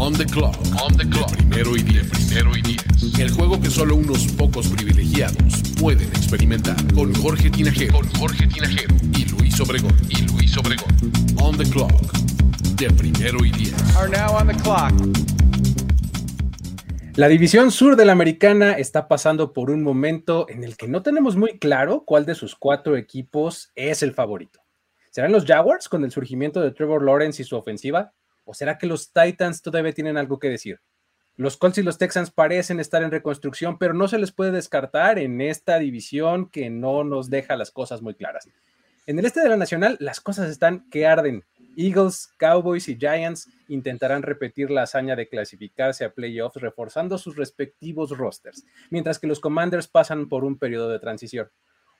And we're on the clock. On the clock. On the clock. Primero y diez. Primero y diez. El juego que solo unos pocos privilegiados pueden experimentar. Con Jorge Tinajero. Con Jorge Tinajero. Y Luis Obregón. Y Luis Obregón. On the clock. De primero y diez. Are now on the clock. La división sur de la americana está pasando por un momento en el que no tenemos muy claro cuál de sus cuatro equipos es el favorito. ¿Serán los Jaguars con el surgimiento de Trevor Lawrence y su ofensiva? ¿O será que los Titans todavía tienen algo que decir? Los Colts y los Texans parecen estar en reconstrucción, pero no se les puede descartar en esta división que no nos deja las cosas muy claras. En el este de la Nacional, las cosas están que arden. Eagles, Cowboys y Giants intentarán repetir la hazaña de clasificarse a playoffs reforzando sus respectivos rosters, mientras que los Commanders pasan por un periodo de transición.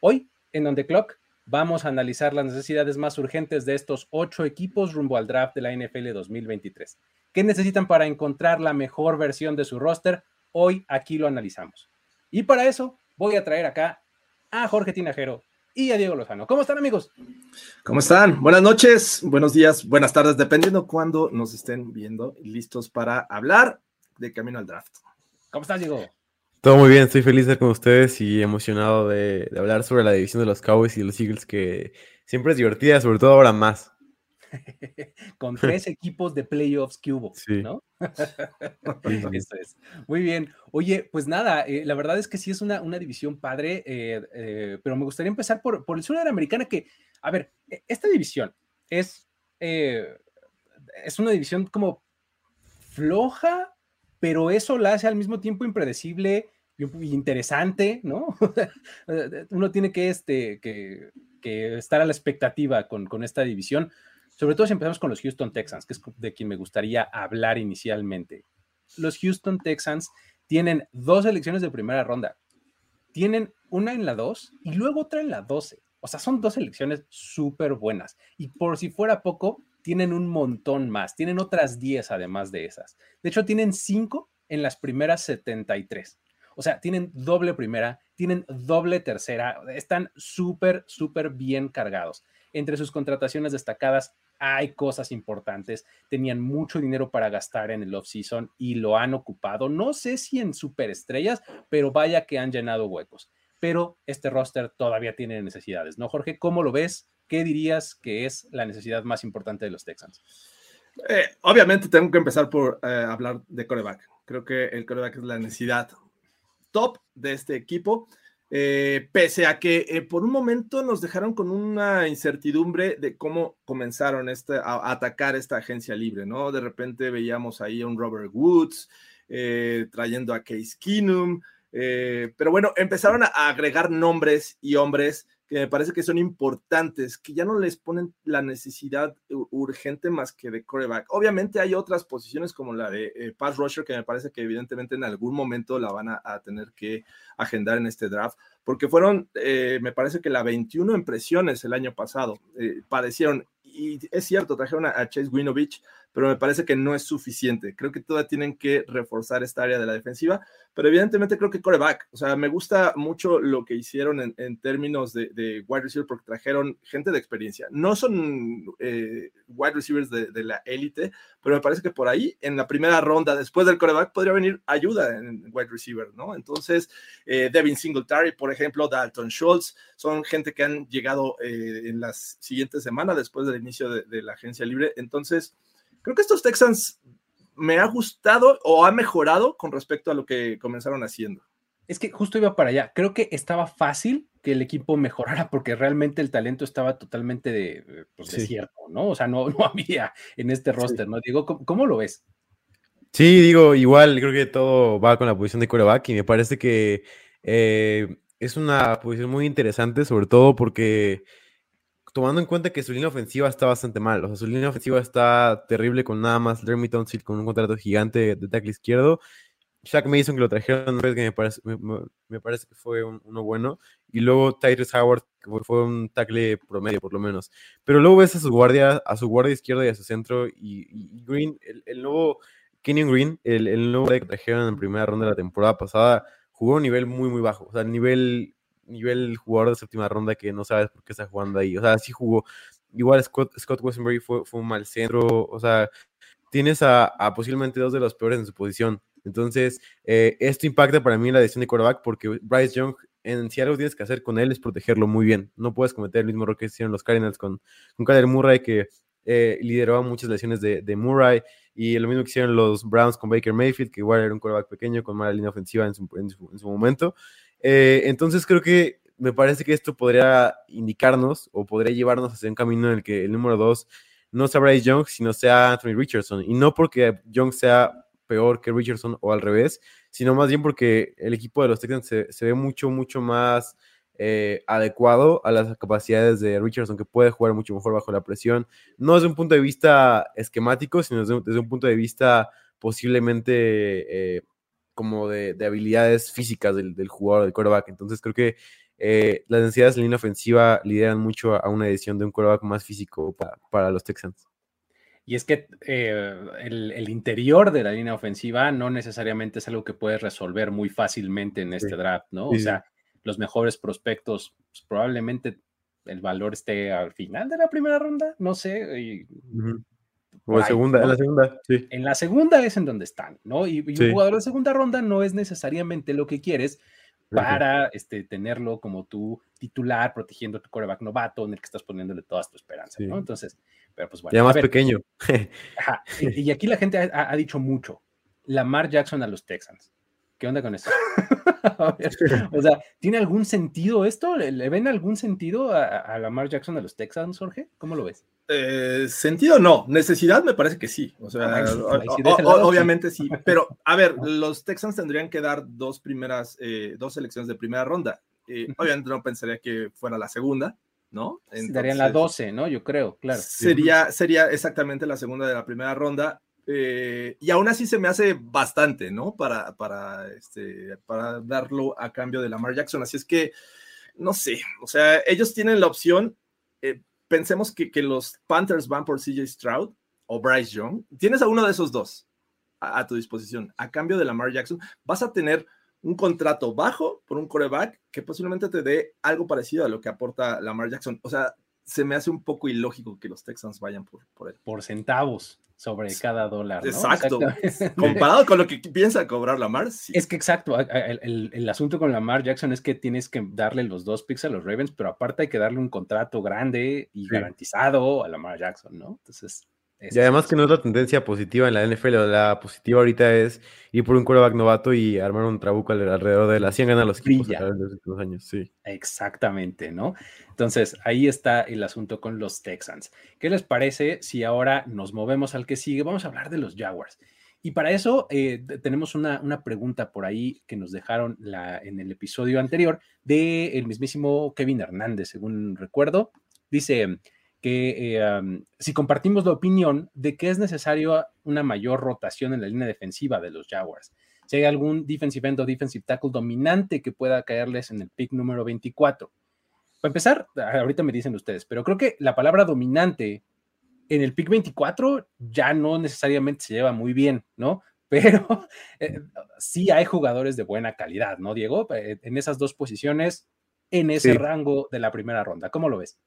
Hoy, en On The Clock, vamos a analizar las necesidades más urgentes de estos ocho equipos rumbo al draft de la NFL 2023. ¿Qué necesitan para encontrar la mejor versión de su roster? Hoy aquí lo analizamos. Y para eso voy a traer acá a Jorge Tinajero y a Diego Lozano. ¿Cómo están amigos? ¿Cómo están? Buenas noches, buenos días, buenas tardes, dependiendo cuándo nos estén viendo listos para hablar de camino al draft. ¿Cómo estás, Diego? Todo muy bien, estoy feliz de estar con ustedes y emocionado de, de hablar sobre la división de los Cowboys y los Eagles, que siempre es divertida, sobre todo ahora más. Con tres equipos de playoffs que hubo, Sí. ¿no? Eso es. Muy bien. Oye, pues nada, eh, la verdad es que sí es una, una división padre, eh, eh, pero me gustaría empezar por, por el sur de la americana, que, a ver, e- esta división es, es una división como floja, pero eso la hace al mismo tiempo impredecible y interesante, ¿no? Uno tiene que, este, que, que estar a la expectativa con, con esta división, sobre todo si empezamos con los Houston Texans, que es de quien me gustaría hablar inicialmente. Los Houston Texans tienen dos elecciones de primera ronda. Tienen una en la 2 y luego otra en la 12. O sea, son dos elecciones súper buenas. Y por si fuera poco, tienen un montón más. Tienen otras 10 además de esas. De hecho, tienen 5 en las primeras 73. O sea, tienen doble primera, tienen doble tercera. Están súper, súper bien cargados. Entre sus contrataciones destacadas hay cosas importantes. Tenían mucho dinero para gastar en el off-season y lo han ocupado. No sé si en superestrellas, pero vaya que han llenado huecos. Pero este roster todavía tiene necesidades, ¿no, Jorge? ¿Cómo lo ves? ¿Qué dirías que es la necesidad más importante de los Texans? Eh, obviamente tengo que empezar por eh, hablar de coreback. Creo que el coreback es la necesidad top de este equipo. Eh, pese a que eh, por un momento nos dejaron con una incertidumbre de cómo comenzaron este, a, atacar esta agencia libre, ¿no? De repente veíamos ahí a un Robert Woods eh, trayendo a Case Keenum, pero bueno, empezaron a agregar nombres y hombres que me parece que son importantes, que ya no les ponen la necesidad urgente más que de coreback. Obviamente hay otras posiciones como la de eh, pass rusher que me parece que evidentemente en algún momento la van a, tener que agendar en este draft, porque fueron, eh, me parece que la 21 impresiones el año pasado, eh, padecieron, y es cierto, trajeron a, a Chase Winovich, pero me parece que no es suficiente. Creo que todavía tienen que reforzar esta área de la defensiva, pero evidentemente creo que coreback, o sea, me gusta mucho lo que hicieron en, en términos de, de wide receiver porque trajeron gente de experiencia. No son eh, wide receivers de, de la élite, pero me parece que por ahí, en la primera ronda, después del coreback, podría venir ayuda en wide receiver, ¿no? Entonces, eh, Devin Singletary, por ejemplo, Dalton Schultz, son gente que han llegado eh, en las siguientes semanas después del inicio de, de la agencia libre. Entonces, creo que estos Texans me ha gustado o ha mejorado con respecto a lo que comenzaron haciendo. Es que justo iba para allá. Creo que estaba fácil que el equipo mejorara porque realmente el talento estaba totalmente de, pues, Sí. desierto, ¿no? O sea, no, no había en este roster, ¿no? Digo, ¿cómo, cómo lo ves? Sí, digo, igual creo que todo va con la posición de coreback y me parece que eh, es una posición muy interesante, sobre todo porque tomando en cuenta que su línea ofensiva está bastante mal, o sea, su línea ofensiva está terrible con nada más Jeremy con un contrato gigante de tackle izquierdo Shaq Mason que lo trajeron, que me parece, me, parece que fue uno bueno. Y luego Tyrese Howard, que fue un tackle promedio por lo menos. Pero luego ves a su guardia, a su guardia izquierda y a su centro. Y, Green, el, nuevo Kenyon Green, el, el nuevo que trajeron en primera ronda de la temporada pasada, jugó a un nivel muy, muy bajo. O sea, nivel, nivel jugador de séptima ronda que no sabes por qué está jugando ahí. O sea, sí jugó. Igual Scott, Scott Westenberry fue, fue un mal centro. O sea, tienes a, posiblemente dos de los peores en su posición. Entonces, eh, esto impacta para mí la decisión de quarterback porque Bryce Young, en si algo tienes que hacer con él es protegerlo muy bien. No puedes cometer el mismo error que hicieron los Cardinals con, con Kyler Murray, que eh, lideró muchas lesiones de, de, Murray, y lo mismo que hicieron los Browns con Baker Mayfield, que igual era un quarterback pequeño con mala línea ofensiva en su, en su, momento. Eh, entonces, creo que me parece que esto podría indicarnos o podría llevarnos hacia un camino en el que el número dos no sea Bryce Young, sino sea Anthony Richardson. Y no porque Young sea peor que Richardson o al revés, sino más bien porque el equipo de los Texans se, ve mucho, mucho más eh, adecuado a las capacidades de Richardson, que puede jugar mucho mejor bajo la presión, no desde un punto de vista esquemático, sino desde, un punto de vista posiblemente eh, como de, habilidades físicas del, del jugador, del quarterback. Entonces creo que eh, las necesidades de línea ofensiva lideran mucho a una edición de un quarterback más físico para, los Texans. Y es que eh, el, interior de la línea ofensiva no necesariamente es algo que puedes resolver muy fácilmente en este draft, ¿no? o sea, los mejores prospectos, pues, probablemente el valor esté al final de la primera ronda, no sé. O en, segunda, en la segunda, sí. En la segunda es en donde están, ¿no? Y, un jugador de segunda ronda no es necesariamente lo que quieres, para este, tenerlo como tu titular, protegiendo tu coreback novato, en el que estás poniéndole todas tu esperanza, ¿no? Entonces, pero pues bueno. Ya más pequeño. y, aquí la gente ha, dicho mucho, Lamar Jackson a los Texans. ¿Qué onda con eso? o sea, ¿tiene algún sentido esto? ¿Le, ven algún sentido a, a, Lamar Jackson a los Texans, Jorge? ¿Cómo lo ves? Eh, sentido no, necesidad me parece que sí. O sea, ah, obviamente sí. Pero, a ver, los Texans tendrían que dar dos primeras, eh, dos selecciones de primera ronda. Eh, obviamente no pensaría que fuera la segunda, ¿no? darían la 12, ¿no? Yo creo, claro. Sería, sería exactamente la segunda de la primera ronda. Eh, y aún así se me hace bastante, ¿no? Para, para, este, para darlo a cambio de Lamar Jackson. Así es que, no sé, o sea, ellos tienen la opción, eh, pensemos que, que, los Panthers van por CJ Stroud o Bryce Young. Tienes a uno de esos dos a, tu disposición. A cambio de Lamar Jackson, vas a tener un contrato bajo por un coreback que posiblemente te dé algo parecido a lo que aporta Lamar Jackson. O sea, se me hace un poco ilógico que los Texans vayan por, por él. Por centavos sobre cada dólar. ¿no? Exacto. Comparado con lo que piensa cobrar Lamar. Sí. Es que exacto. El, el, asunto con Lamar Jackson es que tienes que darle los dos picks a los Ravens, pero aparte hay que darle un contrato grande y garantizado a Lamar Jackson, ¿no? Entonces, y además que no es la tendencia positiva en la NFL, la positiva ahorita es ir por un quarterback novato y armar un trabuco alrededor de la 100 ganas los equipos los años, sí. Exactamente, ¿no? Entonces, ahí está el asunto con los Texans. ¿Qué les parece si ahora nos movemos al que sigue? Vamos a hablar de los Jaguars. Y para eso eh, tenemos una, una, pregunta por ahí que nos dejaron la, en el episodio anterior de el mismísimo Kevin Hernández, según recuerdo. Dice, que eh, si compartimos la opinión de que es necesario una mayor rotación en la línea defensiva de los Jaguars. Si hay algún defensive end o defensive tackle dominante que pueda caerles en el pick número 24. Para empezar, ahorita me dicen ustedes, pero creo que la palabra dominante en el pick 24 ya no necesariamente se lleva muy bien, ¿no? Pero eh, sí hay jugadores de buena calidad, ¿no, Diego? Eh, en esas dos posiciones, en ese rango de la primera ronda. ¿Cómo lo ves?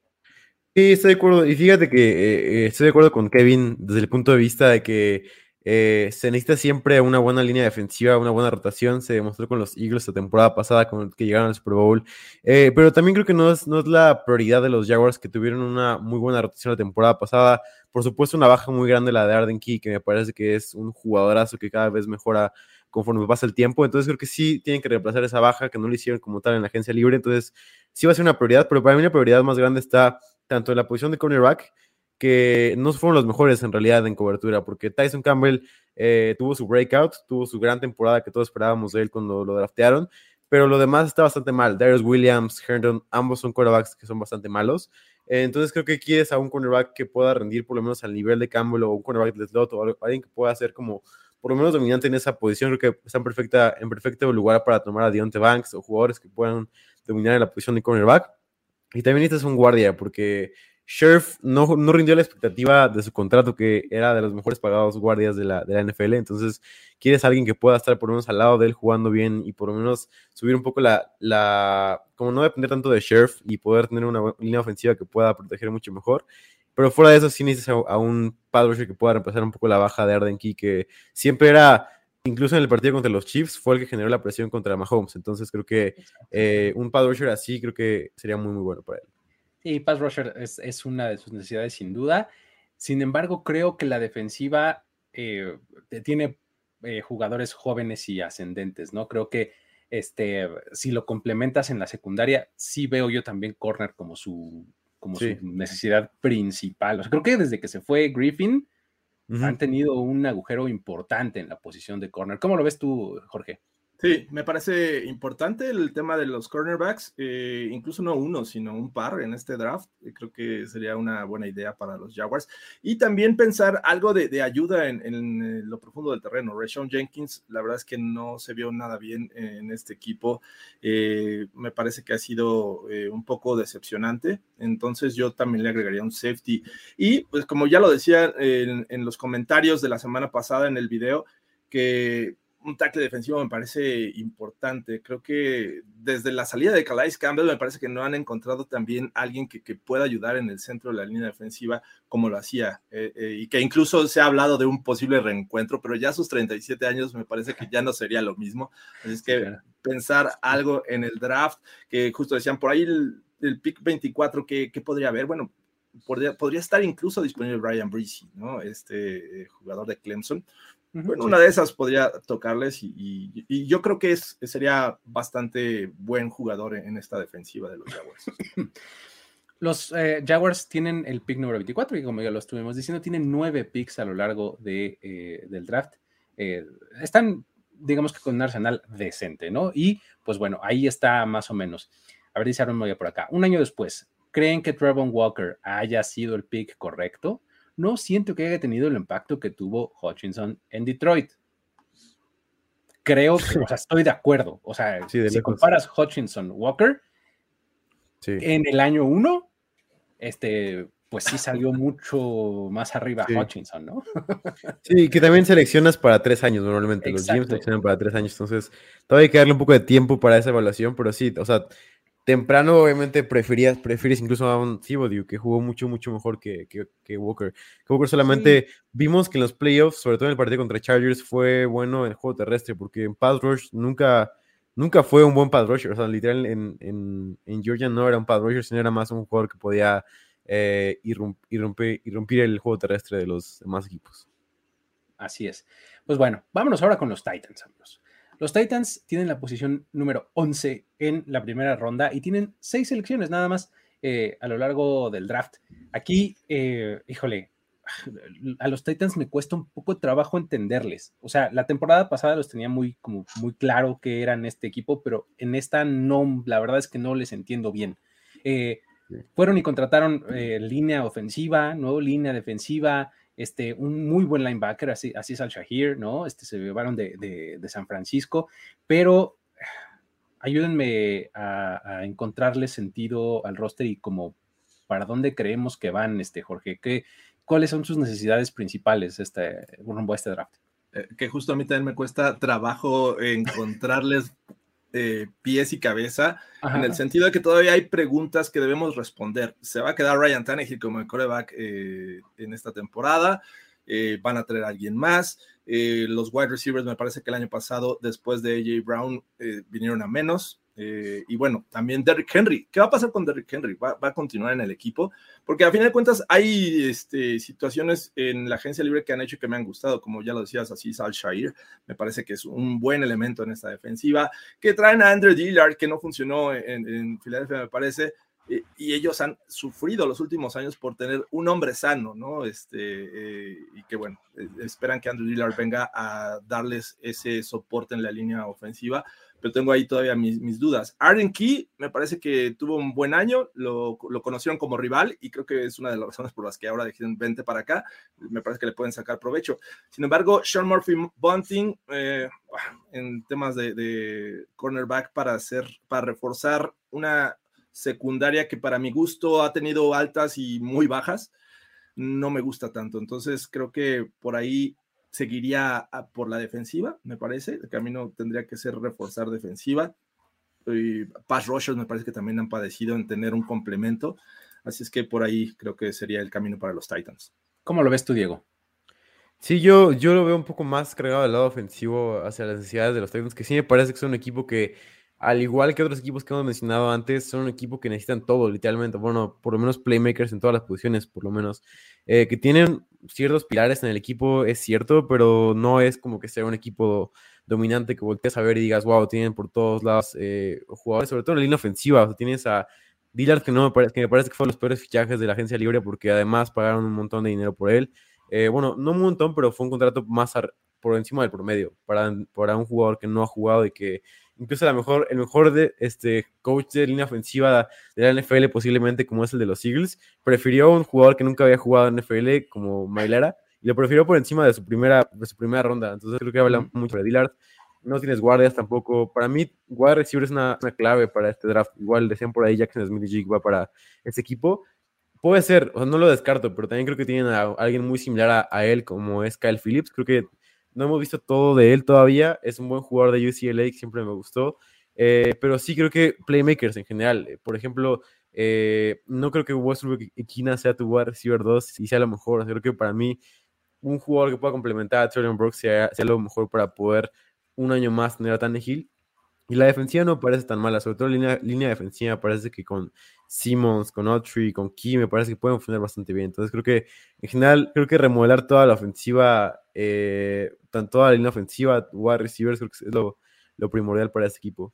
Sí, estoy de acuerdo. Y fíjate que eh, eh, estoy de acuerdo con Kevin desde el punto de vista de que eh, se necesita siempre una buena línea defensiva, una buena rotación. Se demostró con los Eagles la temporada pasada, con que llegaron al Super Bowl. pero también creo que no es, no es la prioridad de los Jaguars, que tuvieron una muy buena rotación la temporada pasada. Por supuesto, una baja muy grande la de Arden Key, que me parece que es un jugadorazo que cada vez mejora conforme pasa el tiempo. Entonces creo que sí tienen que reemplazar esa baja que no lo hicieron como tal en la agencia libre. Entonces sí va a ser una prioridad, pero para mí la prioridad más grande está tanto en la posición de cornerback, que no fueron los mejores en realidad en cobertura, porque Tyson Campbell eh, tuvo su breakout, tuvo su gran temporada que todos esperábamos de él cuando lo draftearon, pero lo demás está bastante mal. Darius Williams, Herndon, ambos son cornerbacks que son bastante malos. entonces creo que quieres a un cornerback que pueda rendir por lo menos al nivel de Campbell o un cornerback de slot o alguien que pueda hacer como por lo menos dominante en esa posición. Creo que está en, perfecta, en perfecto lugar para tomar a Deontay Banks o jugadores que puedan dominar en la posición de cornerback. Y también necesitas un guardia, porque Sheriff no, no, rindió la expectativa de su contrato, que era de los mejores pagados guardias de la, de la NFL. Entonces, quieres a alguien que pueda estar por lo menos al lado de él jugando bien y por lo menos subir un poco la, la como no depender tanto de Sheriff y poder tener una línea ofensiva que pueda proteger mucho mejor. Pero fuera de eso, sí necesitas a, un pad que pueda reemplazar un poco la baja de Arden Key, que siempre era, incluso en el partido contra los Chiefs, fue el que generó la presión contra Mahomes. Entonces, creo que eh, un pad así creo que sería muy, muy bueno para él. Y pass rusher es, una de sus necesidades sin duda. Sin embargo, creo que la defensiva eh, tiene eh, jugadores jóvenes y ascendentes, ¿no? Creo que este, si lo complementas en la secundaria, sí veo yo también corner como su, como su necesidad principal. O sea, creo que desde que se fue Griffin, han tenido un agujero importante en la posición de corner. ¿Cómo lo ves tú, Jorge? Sí, me parece importante el tema de los cornerbacks, eh, incluso no uno, sino un par en este draft. Eh, creo que sería una buena idea para los Jaguars. Y también pensar algo de, ayuda en, eh, lo profundo del terreno. Rashawn Jenkins, la verdad es que no se vio nada bien en este equipo. me parece que ha sido un poco decepcionante. Entonces yo también le agregaría un safety. Y pues como ya lo decía en los comentarios de la semana pasada en el video, que un tackle defensivo me parece importante. Creo que desde la salida de Calais Campbell me parece que no han encontrado también alguien que, pueda ayudar en el centro de la línea defensiva como lo hacía. Eh, eh, y que incluso se ha hablado de un posible reencuentro, pero ya a sus 37 años me parece que ya no sería lo mismo. Así es que pensar algo en el draft, que justo decían por ahí el, pick 24, ¿qué, podría haber? Bueno, podría, podría, estar incluso disponible Brian Breezy, ¿no? Este eh, jugador de Clemson bueno, una de esas podría tocarles y, yo creo que es, sería bastante buen jugador en, esta defensiva de los Jaguars. Los eh, Jaguars tienen el pick número 24 y como ya lo estuvimos diciendo, tienen nueve picks a lo largo de, eh, del draft. Eh, están, digamos que con un arsenal decente, ¿no? Y pues bueno, ahí está más o menos. A ver, dice Aaron Moya por acá. Un año después, ¿creen que Trevon Walker haya sido el pick correcto? No siento que haya tenido el impacto que tuvo Hutchinson en Detroit. Creo que, o sea, estoy de acuerdo. O sea, si comparas Hutchinson Walker en el año uno, este, pues sí salió mucho más arriba Hutchinson, ¿no? sí, que también seleccionas para tres años normalmente. Los GMs seleccionan para tres años, entonces todavía hay que darle un poco de tiempo para esa evaluación, pero sí, o sea, temprano obviamente preferías, prefieres incluso a un Thibodeau que jugó mucho, mucho mejor que, que, Walker. Que Walker solamente vimos que en los playoffs, sobre todo en el partido contra Chargers, fue bueno en el juego terrestre, porque en pass rush nunca, nunca fue un buen pass rusher. O sea, literal en, en, en Georgia no era un pass rusher, sino era más un jugador que podía eh, irrumpir, irrumpir el juego terrestre de los demás equipos. Así es. Pues bueno, vámonos ahora con los Titans, amigos. Los Titans tienen la posición número 11 en la primera ronda y tienen seis selecciones nada más eh, a lo largo del draft. Aquí, eh, híjole, a los Titans me cuesta un poco de trabajo entenderles. O sea, la temporada pasada los tenía muy, como muy claro que eran este equipo, pero en esta no, la verdad es que no les entiendo bien. Eh, fueron y contrataron línea ofensiva, nuevo línea defensiva, este, un muy buen linebacker, así, así es al Shahir, ¿no? Este, se llevaron de, San Francisco, pero ayúdenme a, encontrarle sentido al roster y como para dónde creemos que van, este, Jorge, ¿Qué, ¿cuáles son sus necesidades principales este, rumbo a este draft? Eh, que justo a mí también me cuesta trabajo encontrarles eh, pies y cabeza, en el sentido de que todavía hay preguntas que debemos responder. ¿Se va a quedar Ryan Tannehill como el coreback eh, en esta temporada? Eh, ¿Van a traer a alguien más? los wide receivers me parece que el año pasado, después de AJ Brown, vinieron a menos. Eh, y bueno, también Derrick Henry. ¿Qué va a pasar con Derrick Henry? ¿Va, a continuar en el equipo? Porque a final de cuentas hay este, situaciones en la agencia libre que han hecho que me han gustado, como ya lo decías, así Sal Shire. Me parece que es un buen elemento en esta defensiva. Que traen a Andrew Dillard, que no funcionó en, Filadelfia, me parece. y, y ellos han sufrido los últimos años por tener un hombre sano, ¿no? Este, eh, y que bueno, eh, esperan que Andrew Dillard venga a darles ese soporte en la línea ofensiva, pero tengo ahí todavía mis, mis dudas. Arden Key me parece que tuvo un buen año, lo, lo, conocieron como rival y creo que es una de las razones por las que ahora dijeron vente para acá, me parece que le pueden sacar provecho. Sin embargo, Sean Murphy Bunting, eh, en temas de, de, cornerback para hacer, para reforzar una secundaria que para mi gusto ha tenido altas y muy bajas, no me gusta tanto. Entonces creo que por ahí seguiría por la defensiva, me parece. El camino tendría que ser reforzar defensiva. Y pass rushers me parece que también han padecido en tener un complemento. Así es que por ahí creo que sería el camino para los Titans. ¿Cómo lo ves tú, Diego? Sí, yo, yo lo veo un poco más cargado del lado ofensivo hacia las necesidades de los Titans, que sí me parece que son un equipo que, al igual que otros equipos que hemos mencionado antes, son un equipo que necesitan todo, literalmente. Bueno, por lo menos playmakers en todas las posiciones, por lo menos. Eh, que tienen ciertos pilares en el equipo, es cierto, pero no es como que sea un equipo dominante que voltees a ver y digas, wow, tienen por todos lados eh, jugadores, sobre todo en la línea ofensiva. Tienes a Dillard, que, no me parece, que me parece que fue los peores fichajes de la agencia libre, porque además pagaron un montón de dinero por él. Eh, bueno, no un montón, pero fue un contrato más por encima del promedio para, para un jugador que no ha jugado y que incluso la mejor, el mejor de, este, coach de línea ofensiva de la NFL, posiblemente como es el de los Eagles, prefirió un jugador que nunca había jugado en NFL como Mailera y lo prefirió por encima de su primera, de su primera ronda. Entonces creo que habla mucho de Dillard. No tienes guardias tampoco. Para mí, wide receiver es una, una, clave para este draft. Igual decían por ahí Jackson Smith y Jig va para ese equipo. Puede ser, o sea, no lo descarto, pero también creo que tienen a alguien muy similar a, a él, como es Kyle Phillips. Creo que no hemos visto todo de él todavía. Es un buen jugador de UCLA que siempre me gustó. Eh, pero sí creo que playmakers en general. Eh, por ejemplo, eh, no creo que Westbrook Kina sea tu wide receiver 2 y sea lo mejor. Creo que para mí, un jugador que pueda complementar a Jordan Brooks sea, sea, lo mejor para poder un año más tener a Tannehill. Y la defensiva no parece tan mala, sobre todo la línea, línea defensiva. Parece que con Simmons, con Autry, con Key, me parece que pueden funcionar bastante bien. Entonces creo que en general, creo que remodelar toda la ofensiva, eh, tanto la línea ofensiva, wide receivers, creo que es lo, lo primordial para este equipo.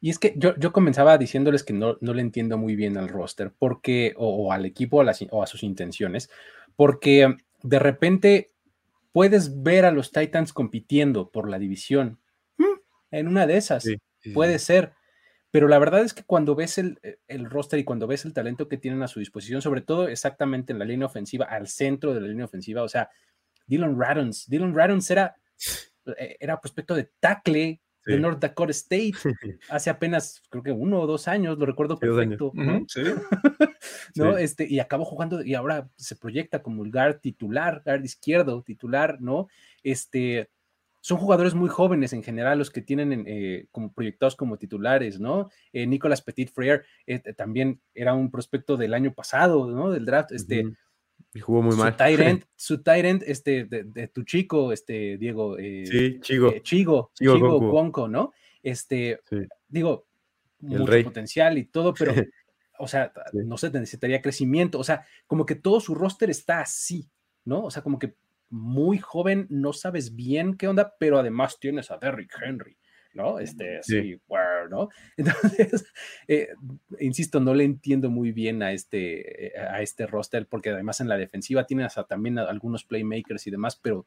Y es que yo, yo comenzaba diciéndoles que no, no, le entiendo muy bien al roster, porque, o, o al equipo, o a, las, o a sus intenciones, porque de repente puedes ver a los Titans compitiendo por la división. En una de esas, sí, sí, puede sí. ser. Pero la verdad es que cuando ves el, el, roster y cuando ves el talento que tienen a su disposición, sobre todo exactamente en la línea ofensiva, al centro de la línea ofensiva, o sea, Dylan Radons, Dylan Radons era, era prospecto de tackle de North Dakota State hace apenas, creo que uno o dos años, lo recuerdo perfecto. Uh -huh, sí. ¿no? Este, y acabó jugando y ahora se proyecta como el guard titular, guard izquierdo titular, ¿no? Este, son jugadores muy jóvenes en general los que tienen eh, como proyectados como titulares, ¿no? Eh, Nicolas Petit Frere eh, también era un prospecto del año pasado, ¿no? Del draft, este. Uh -huh. Y jugó muy su mal. Su end, este, de, de, tu chico, este, Diego. sí, Chigo. Chigo, Chigo, Chigo ¿no? Este, sí. digo, El mucho rey. potencial y todo, pero, o sea, sí. no sé, necesitaría crecimiento, o sea, como que todo su roster está así, ¿no? O sea, como que muy joven, no sabes bien qué onda, pero además tienes a Derrick Henry, ¿no? Este, así, sí. ¿no? Entonces, eh, insisto, no le entiendo muy bien a este, a este roster, porque además en la defensiva tienes a, también a algunos playmakers y demás, pero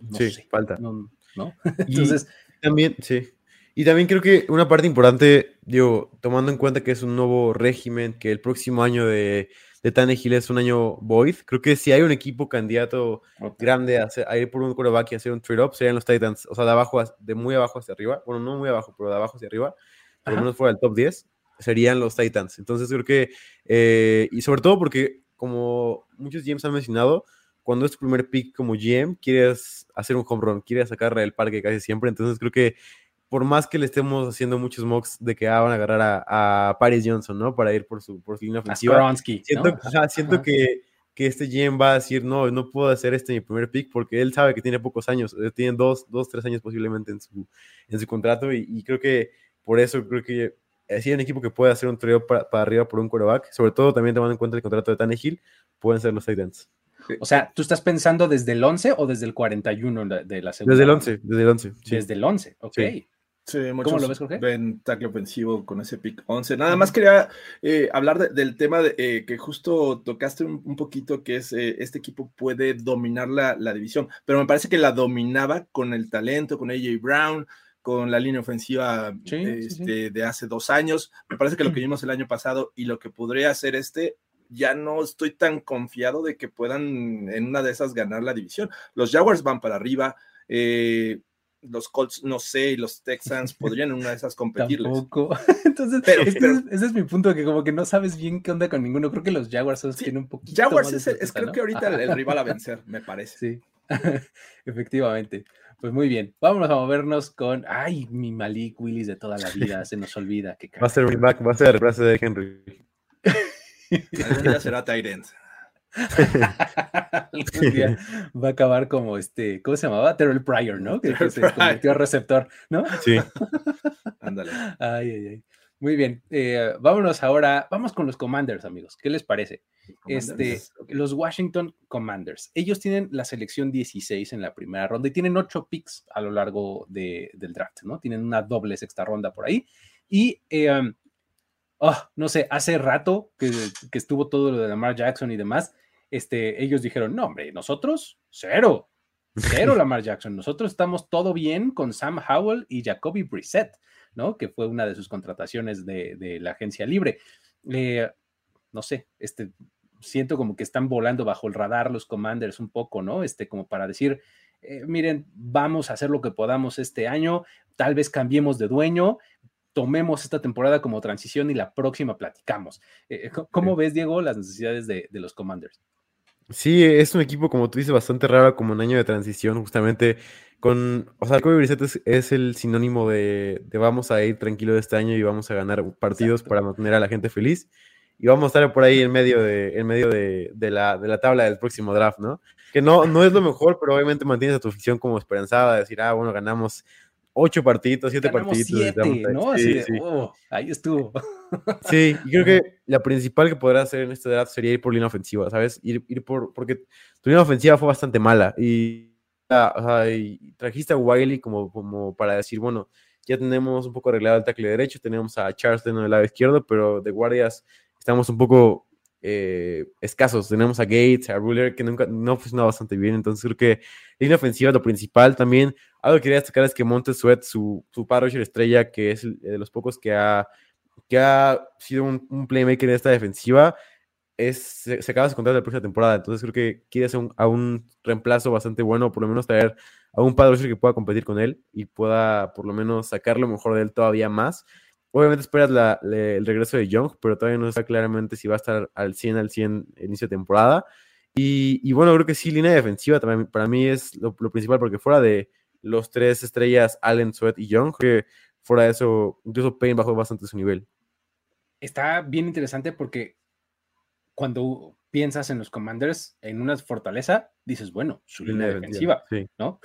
no sí, sé, falta. No, ¿no? Entonces, y también, sí. Y también creo que una parte importante, digo, tomando en cuenta que es un nuevo régimen, que el próximo año de, de Tannehill es un año void, creo que si hay un equipo candidato okay. grande a, hacer, a, ir por un quarterback y hacer un trade-up, serían los Titans, o sea, de abajo, de muy abajo hacia arriba, bueno, no muy abajo, pero de abajo hacia arriba, por lo menos fuera del top 10, serían los Titans. Entonces creo que, eh, y sobre todo porque, como muchos GMs han mencionado, cuando es tu primer pick como GM, quieres hacer un home run, quieres sacarle el parque casi siempre, entonces creo que por más que le estemos haciendo muchos mocks de que ah, van a agarrar a, a, Paris Johnson, ¿no? Para ir por su, por su línea ofensiva. Siento, ¿no? ajá, siento que, que, este GM va a decir, no, no puedo hacer este mi primer pick porque él sabe que tiene pocos años, eh, tiene dos, dos tres años posiblemente en su, en su contrato y, y creo que por eso creo que eh, si hay un equipo que puede hacer un trío para, para, arriba por un quarterback, sobre todo también tomando en cuenta el contrato de Tannehill, pueden ser los Titans. O sea, ¿tú estás pensando desde el 11 o desde el 41 de la segunda? Desde el 11, desde el 11. Sí. Desde el 11, ok. Sí. Sí, muchos ¿Cómo lo ves, Jorge? ven tackle ofensivo con ese pick 11. Nada más quería eh, hablar de- del tema de, eh, que justo tocaste un, un poquito, que es eh, este equipo puede dominar la, la división, pero me parece que la dominaba con el talento, con AJ Brown, con la línea ofensiva Sí, sí, sí. este, de hace dos años. Me parece que lo que vimos el año pasado y lo que podría hacer este, ya no estoy tan confiado de que puedan en una de esas ganar la división. Los Jaguars van para arriba. eh, los Colts, no sé, y los Texans podrían en una de esas competirles. Tampoco. Entonces, Pero- este pero- es- ese es mi punto, que como que no sabes bien qué onda con ninguno. Creo que los Jaguars son los Sí, que tienen un poquito Jaguars más de es, el- es certeza, creo ¿no? que ahorita el, rival a vencer, me parece. Sí, efectivamente. Pues muy bien, vámonos a movernos con, ay, mi Malik Willis de toda la vida, se nos olvida. Qué Va a ser va a ser el reemplazo de Henry. Algún día será Tyrant. Algún día va a acabar como este, ¿cómo se llamaba? Terrell Pryor, ¿no? Que, se convirtió a receptor, ¿no? Sí. Ándale. Ay, ay, ay. Muy bien, eh, vámonos ahora, vamos con los Commanders, amigos. ¿Qué les parece? Este, los Washington Commanders. Ellos tienen la selección 16 en la primera ronda y tienen 8 picks a lo largo de- del draft, ¿no? Tienen una doble sexta ronda por ahí. Y, eh, um, oh, no sé, hace rato que, que estuvo todo lo de Lamar Jackson y demás, este, ellos dijeron, no, hombre, nosotros, cero, cero Lamar Jackson. Nosotros estamos todo bien con Sam Howell y Jacoby Brissett, ¿no? Que fue una de sus contrataciones de, de la agencia libre. Eh, no sé, este, siento como que están volando bajo el radar los commanders un poco, ¿no? Este, como para decir, eh, miren, vamos a hacer lo que podamos este año, tal vez cambiemos de dueño, tomemos esta temporada como transición y la próxima platicamos. Eh, ¿cómo- ¿Cómo Sí. ves, Diego, las necesidades de, de los commanders? Sí, es un equipo, como tú dices, bastante raro, como un año de transición, justamente con, o sea, Kobe Brissett es, es el sinónimo de, de vamos a ir tranquilo de este año y vamos a ganar partidos Exacto. para mantener a la gente feliz y vamos a estar por ahí en medio de, en medio de, de la, de la tabla del próximo draft, ¿no? Que no, no es lo mejor, pero obviamente mantienes a tu afición como esperanzada, de decir, ah, bueno, ganamos ocho partiditos, siete Ganamos partiditos. siete, estamos ahí". ¿no? Así Sí, de, sí. "Oh, ahí estuvo. Sí, y creo que la principal que podrás hacer en este draft sería ir por línea ofensiva, ¿sabes? Ir, ir por, porque tu línea ofensiva fue bastante mala y, ah, o sea, y trajiste a Wiley como, como para decir, bueno, ya tenemos un poco arreglado el tackle derecho, tenemos a Charles en el lado izquierdo, pero de guardias estamos un poco eh, escasos. Tenemos a Gates, a Ruler, que nunca no funcionó bastante bien, entonces creo que línea ofensiva lo principal. También algo que quería destacar es que Montez Sweat, su, su par rusher estrella, que es de los pocos que ha que ha sido un, playmaker en esta defensiva, es, se, se acaba de contrato la próxima temporada. Entonces creo que quiere hacer un, a un reemplazo bastante bueno, por lo menos traer a un padre que pueda competir con él y pueda por lo menos sacar lo mejor de él todavía más. Obviamente esperas la- el regreso de Young, pero todavía no está claramente si va a estar al 100 al 100 inicio de temporada. Y, y bueno, creo que sí, línea defensiva también para mí es lo, lo principal, porque fuera de los tres estrellas, Allen, Sweat y Young, creo que fuera de eso, incluso Payne bajó bastante su nivel. Está bien interesante porque cuando piensas en los commanders en una fortaleza, dices, bueno, su línea defensiva, Sí, ¿no?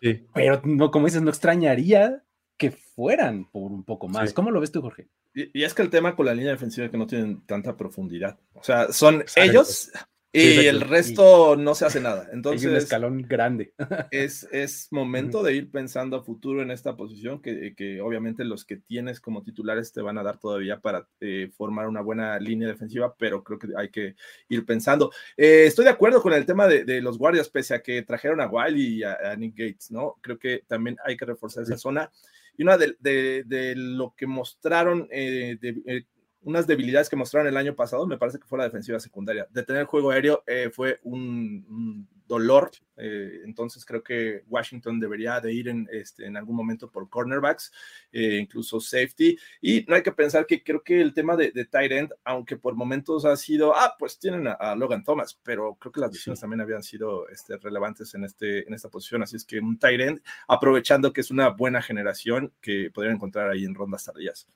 sí. Pero no, como dices, no extrañaría que fueran por un poco más. Sí. ¿Cómo lo ves tú, Jorge? Y, y es que el tema con la línea defensiva es que no tienen tanta profundidad. O sea, son Exacto. ellos y exacto. el resto no se hace nada. Hay un Entonces, escalón grande. es, es momento de ir pensando a futuro en esta posición, que, que obviamente los que tienes como titulares te van a dar todavía para eh, formar una buena línea defensiva, pero creo que hay que ir pensando. Eh, estoy de acuerdo con el tema de, de los guardias, pese a que trajeron a Wiley y a, a Nick Gates, ¿no? Creo que también hay que reforzar esa zona. Y una de, de- lo que mostraron, eh, eh, unas debilidades que mostraron el año pasado, me parece que fue la defensiva secundaria. Detener el juego aéreo eh, fue un dolor, eh, entonces creo que Washington debería de ir en, este, en algún momento por cornerbacks, eh, incluso safety, y no hay que pensar que creo que el tema de, de tight end, aunque por momentos ha sido, ah, pues tienen a, a Logan Thomas, pero creo que las decisiones también habían sido este, relevantes en, este, en esta posición, así es que un tight end, aprovechando que es una buena generación que podrían encontrar ahí en rondas tardías.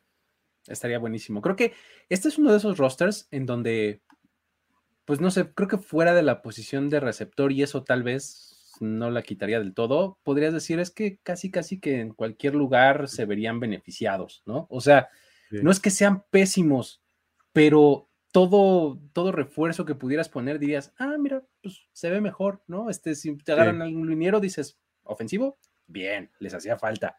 Estaría buenísimo. Creo que este es uno de esos rosters en donde, pues no sé, creo que fuera de la posición de receptor y eso tal vez no la quitaría del todo, podrías decir es que casi, casi que en cualquier lugar se verían beneficiados, ¿no? O sea, Sí. no es que sean pésimos, pero todo, todo refuerzo que pudieras poner dirías, ah, mira, pues se ve mejor, ¿no? Este, si te agarran algún liniero, dices, ofensivo, bien, les hacía falta.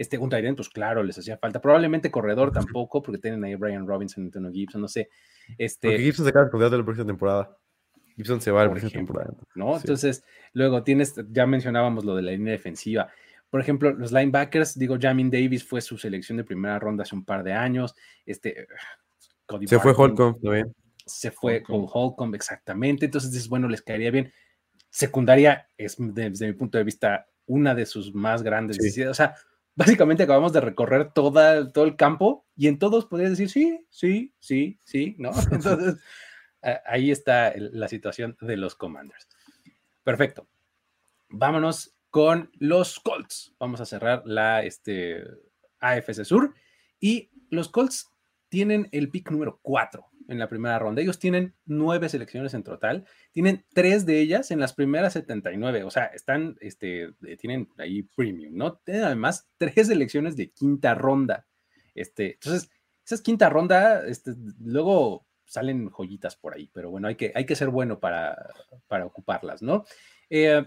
Este, un Tyrant, pues claro, les hacía falta. Probablemente corredor tampoco, porque tienen ahí Brian Robinson, Antonio Gibson, no sé. Este, Porque Gibson se acaba de la próxima temporada. Gibson se va a la próxima ejemplo, temporada. ¿no? Sí. Entonces, luego tienes, ya mencionábamos lo de la línea defensiva. Por ejemplo, los linebackers, digo, Jamin Davis fue su selección de primera ronda hace un par de años. Este, Cody Se fue Barton Holcomb también. Se fue Holcomb. con Holcomb, exactamente. Entonces dices, bueno, les caería bien. Secundaria es, desde mi punto de vista, una de sus más grandes Sí. necesidades. O sea, básicamente acabamos de recorrer toda, todo el campo y en todos podrías decir sí, sí, sí, sí, ¿no? Entonces, ahí está la situación de los Commanders. Perfecto. Vámonos con los Colts. Vamos a cerrar la este, AFC Sur. Y los Colts tienen el pick número 4 en la primera ronda. Ellos tienen nueve selecciones en total. Tienen tres de ellas en las primeras 79. O sea, están, este, eh, tienen ahí premium, ¿no? Tienen además tres selecciones de quinta ronda. Este, entonces, esas quinta ronda, este, luego salen joyitas por ahí, pero bueno, hay que, hay que ser bueno para, para ocuparlas, ¿no? Eh,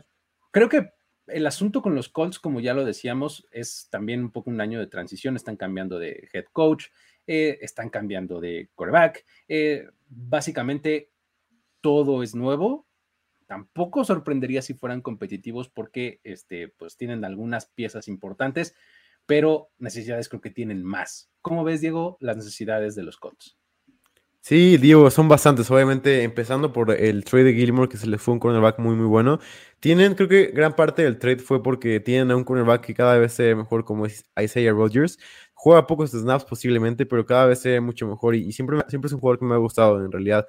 creo que el asunto con los Colts, como ya lo decíamos, es también un poco un año de transición, están cambiando de head coach, eh, están cambiando de quarterback, eh, básicamente todo es nuevo. Tampoco sorprendería si fueran competitivos porque este, pues tienen algunas piezas importantes, pero necesidades creo que tienen más. ¿Cómo ves, Diego, las necesidades de los Colts? Sí, Diego, son bastantes. Obviamente, empezando por el trade de Gilmore, que se le fue un cornerback muy, muy bueno. Tienen, creo que gran parte del trade fue porque tienen a un cornerback que cada vez se ve mejor, como Isaiah Rodgers. Juega pocos snaps posiblemente, pero cada vez se ve mucho mejor. Y, siempre, siempre es un jugador que me ha gustado, en realidad.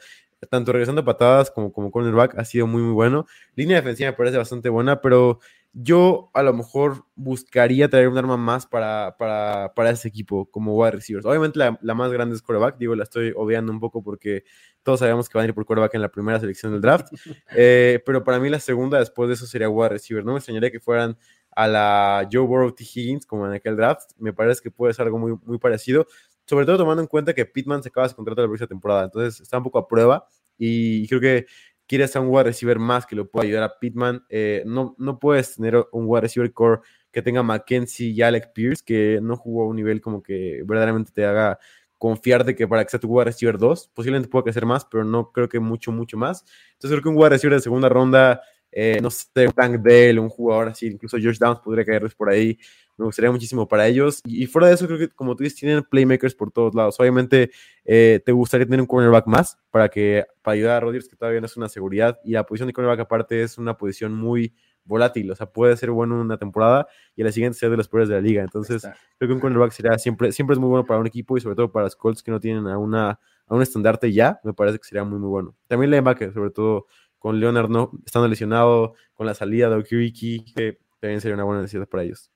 Tanto regresando a patadas como como cornerback ha sido muy, muy bueno. Línea defensiva me parece bastante buena, pero yo a lo mejor buscaría traer un arma más para, para, para ese equipo como wide receivers. Obviamente la, la más grande es quarterback, digo, la estoy obviando un poco porque todos sabemos que van a ir por quarterback en la primera selección del draft, Eh, pero para mí la segunda después de eso sería wide receiver. No me extrañaría que fueran a la Joe Burrow T. Higgins como en aquel draft. Me parece que puede ser algo muy, muy parecido, sobre todo tomando en cuenta que Pittman se acaba de contrato la próxima temporada, entonces está un poco a prueba y creo que quieres a un wide receiver más que lo pueda ayudar a Pittman. Eh, no, no puedes tener un wide receiver core que tenga Mackenzie y Alec Pierce, que no jugó a un nivel como que verdaderamente te haga confiar de que para que sea tu wide receiver 2, posiblemente pueda crecer más, pero no creo que mucho, mucho más. Entonces creo que un wide receiver de segunda ronda, eh, no sé, Tank Dell, un jugador así, incluso Josh Downs podría caerles por ahí. Me gustaría muchísimo para ellos. Y, y fuera de eso, creo que como tú dices, tienen playmakers por todos lados. Obviamente, eh, te gustaría tener un cornerback más para que para ayudar a Rodgers, que todavía no es una seguridad. Y la posición de cornerback, aparte, es una posición muy volátil. O sea, puede ser bueno en una temporada y a la siguiente ser de los peores de la liga. Entonces, Está. creo que un cornerback sería siempre, siempre es muy bueno para un equipo y sobre todo para los Colts que no tienen a, una, a un estandarte ya, me parece que sería muy, muy bueno. También linebacker, sobre todo con Leonard no, estando lesionado, con la salida de Okiriki, que también sería una buena necesidad para ellos.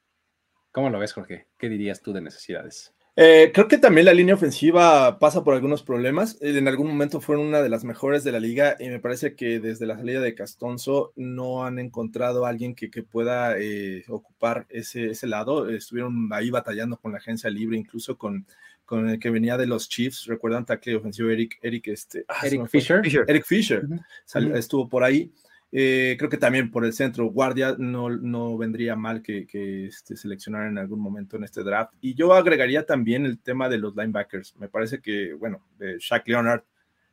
¿Cómo lo ves, Jorge? ¿Qué dirías tú de necesidades? Eh, creo que también la línea ofensiva pasa por algunos problemas. Eh, En algún momento fueron una de las mejores de la liga y me parece que desde la salida de Castonzo no han encontrado a alguien que, que pueda eh, ocupar ese, ese lado. Estuvieron ahí batallando con la agencia libre, incluso con, con el que venía de los Chiefs. ¿Recuerdan tackle ofensivo Eric, Eric, este, ah, Eric fue. Fisher. Eric Fisher sal- Ujú. estuvo por ahí. Eh, creo que también por el centro, guardia, no, no vendría mal que, que este, en algún momento en este draft. Y yo agregaría también el tema de los linebackers. Me parece que, bueno, eh, Shaq Leonard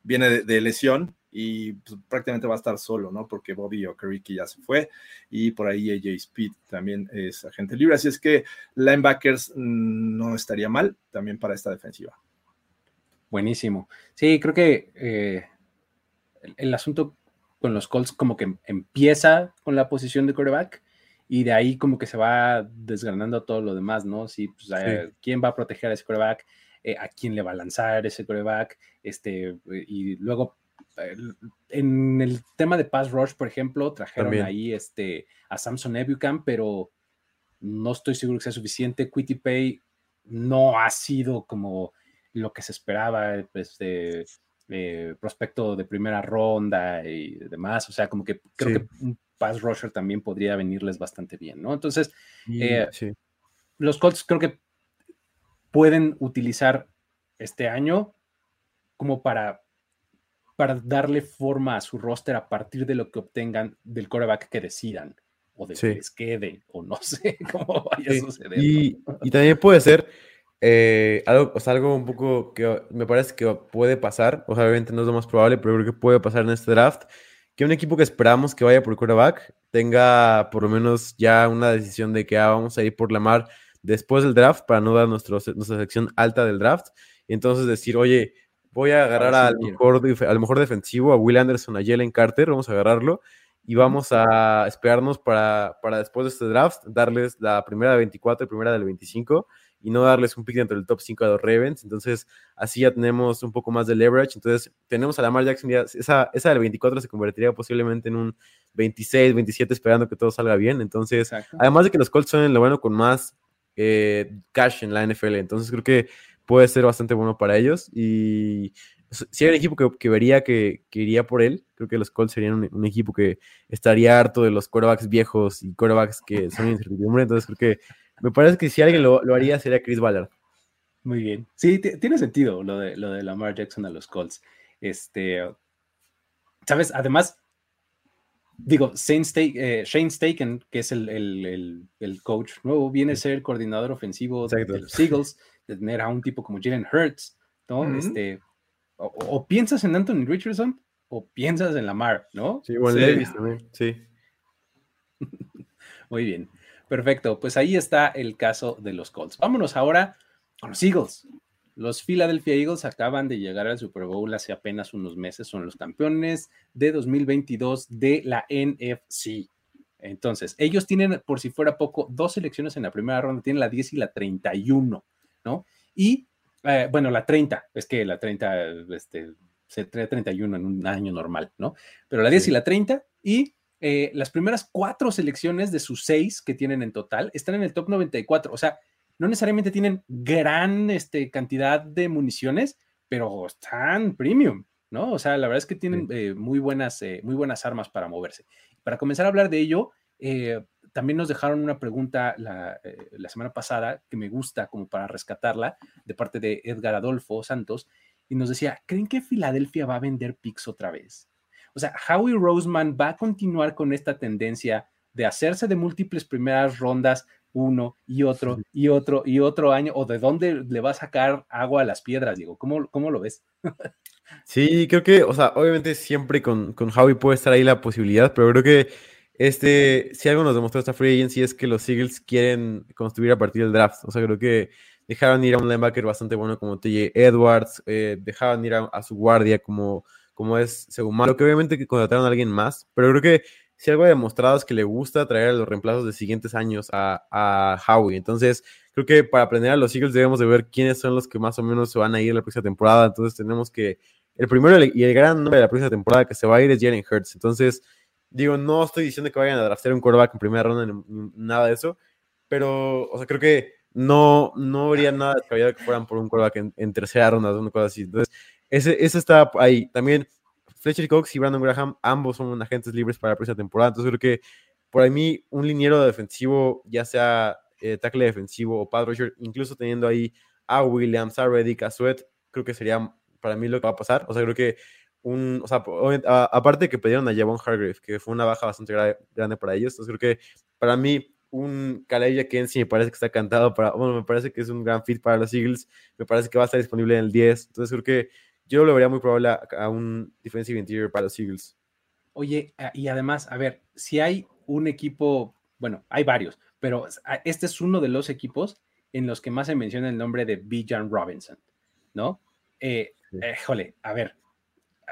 viene de, lesión y pues, prácticamente va a estar solo, ¿no? Porque Bobby Okereke ya se fue y por ahí AJ Speed también es agente libre. Así es que linebackers mm, no estaría mal también para esta defensiva. Buenísimo. Sí, creo que eh, el asunto con los Colts como que empieza con la posición de quarterback y de ahí como que se va desgranando todo lo demás, ¿no? Sí, pues, eh, ¿quién va a proteger a ese quarterback? Eh, ¿A quién le va a lanzar ese quarterback? Este, y luego eh, en el tema de pass rush, por ejemplo, trajeron También. ahí este, a Samson Ebucam, pero no estoy seguro que sea suficiente. Quitty Pay no ha sido como lo que se esperaba, pues, de, eh, prospecto de primera ronda y demás. O sea, como que creo Sí. que un pass rusher también podría venirles bastante bien, ¿no? Entonces, Eh, sí. los Colts creo que pueden utilizar este año como para, para darle forma a su roster a partir de lo que obtengan del coreback que decidan. o de Sí. que les quede, o no sé cómo vaya a suceder. Y, y también puede ser eh, algo, o sea, algo un poco que me parece que puede pasar, o sea, obviamente no es lo más probable, pero creo que puede pasar en este draft, que un equipo que esperamos que vaya por quarterback tenga por lo menos ya una decisión de que ah, vamos a ir por Lamar después del draft para no dar nuestro, nuestra sección alta del draft, y entonces decir, oye, voy a agarrar sí al mejor, al mejor defensivo, a Will Anderson, a Jalen Carter, vamos a agarrarlo y vamos a esperarnos para, para después de este draft, darles la primera de 24 y primera del 25 y no darles un pick dentro del top 5 a los Ravens. Entonces, así ya tenemos un poco más de leverage. Entonces, tenemos a Lamar Jackson, ya- esa, esa del 24 se convertiría posiblemente en un 26, 27, esperando que todo salga bien. Entonces, Exacto. además de que los Colts son lo bueno con más eh, cash en la NFL, entonces creo que puede ser bastante bueno para ellos. Y si hay un equipo que, que vería que, que iría por él, creo que los Colts serían un, un equipo que estaría harto de los quarterbacks viejos y quarterbacks que son incertidumbre. Entonces creo que me parece que si alguien lo, lo haría sería Chris Ballard. Muy bien. Sí, ti- tiene sentido lo de, lo de Lamar Jackson a los Colts. Este, ¿sabes? Además, digo, Shane, eh, Shane Staken, que es el, el- el- el coach nuevo, viene a ser coordinador ofensivo de, Exacto. de los Eagles, de tener a un tipo como Jalen Hurts, ¿no? Este, o, o piensas en Anthony Richardson o piensas en Lamar, ¿no? Sí, bueno, Sí. Levis también, sí. Muy bien. Perfecto. Pues ahí está el caso de los Colts. Vámonos ahora con los Eagles. Los Philadelphia Eagles acaban de llegar al Super Bowl hace apenas unos meses. Son los campeones de 2022 de la NFC. Entonces, ellos tienen, por si fuera poco, dos selecciones en la primera ronda. Tienen la 10 y la 31, ¿no? Y, eh, bueno, la 30. Es que la 30, este, se trae 31 en un año normal, ¿no? Pero la 10 Sí. y la 30. Y eh, las primeras cuatro selecciones de sus seis que tienen en total están en el top 94. O sea, no necesariamente tienen gran este, cantidad de municiones, pero están premium, ¿no? O sea, la verdad es que tienen eh, muy, buenas, eh, muy buenas armas para moverse. Para comenzar a hablar de ello, eh, también nos dejaron una pregunta la, la semana pasada que me gusta como para rescatarla de parte de Edgar Adolfo Santos y nos decía, ¿creen que Filadelfia va a vender picks otra vez? O sea, Howie Roseman va a continuar con esta tendencia de hacerse de múltiples primeras rondas, uno y otro y otro y otro año, o de dónde le va a sacar agua a las piedras, Diego. ¿Cómo, cómo lo ves? Sí, creo que, o sea, obviamente siempre con, con Howie puede estar ahí la posibilidad, pero creo que este, si algo nos demostró esta free agency es que los Eagles quieren construir a partir del draft. O sea, creo que dejaron ir a un linebacker bastante bueno como TJ Edwards, eh, dejaron ir a, a, su guardia como, como es Segumalo, lo que obviamente que contrataron a alguien más, pero creo que si algo ha demostrado es que le gusta traer a los reemplazos de siguientes años a, a Howie. Entonces, creo que para aprender a los Eagles debemos de ver quiénes son los que más o menos se van a ir la próxima temporada. Entonces, tenemos que el primero y el gran nombre de la próxima temporada que se va a ir es Jalen Hurts. Entonces, digo, no estoy diciendo que vayan a draftear un quarterback en primera ronda, ni nada de eso, pero, o sea, creo que no, no habría nada descabellado que fueran por un quarterback en, en tercera ronda, una cosa así. Entonces, ese, ese está ahí. También Fletcher Cox y Brandon Graham, ambos son agentes libres para la próxima temporada. Entonces, creo que por mí, un liniero defensivo, ya sea eh, tackle defensivo o pad rusher, incluso teniendo ahí a Williams, a Reddick, a Sweat, creo que sería para mí lo que va a pasar. O sea, creo que un, o sea, aparte que pidieron a Javon Hargrave, que fue una baja bastante grande para ellos, entonces creo que para mí un Calais Kensi me parece que está cantado para, bueno, me parece que es un gran fit para los Eagles, me parece que va a estar disponible en el 10, entonces creo que yo lo vería muy probable a, a un defensive interior para los Eagles. Oye, y además, a ver, si hay un equipo, bueno, hay varios, pero este es uno de los equipos en los que más se menciona el nombre de Bijan Robinson, ¿no? Eh, sí. Híjole, a ver,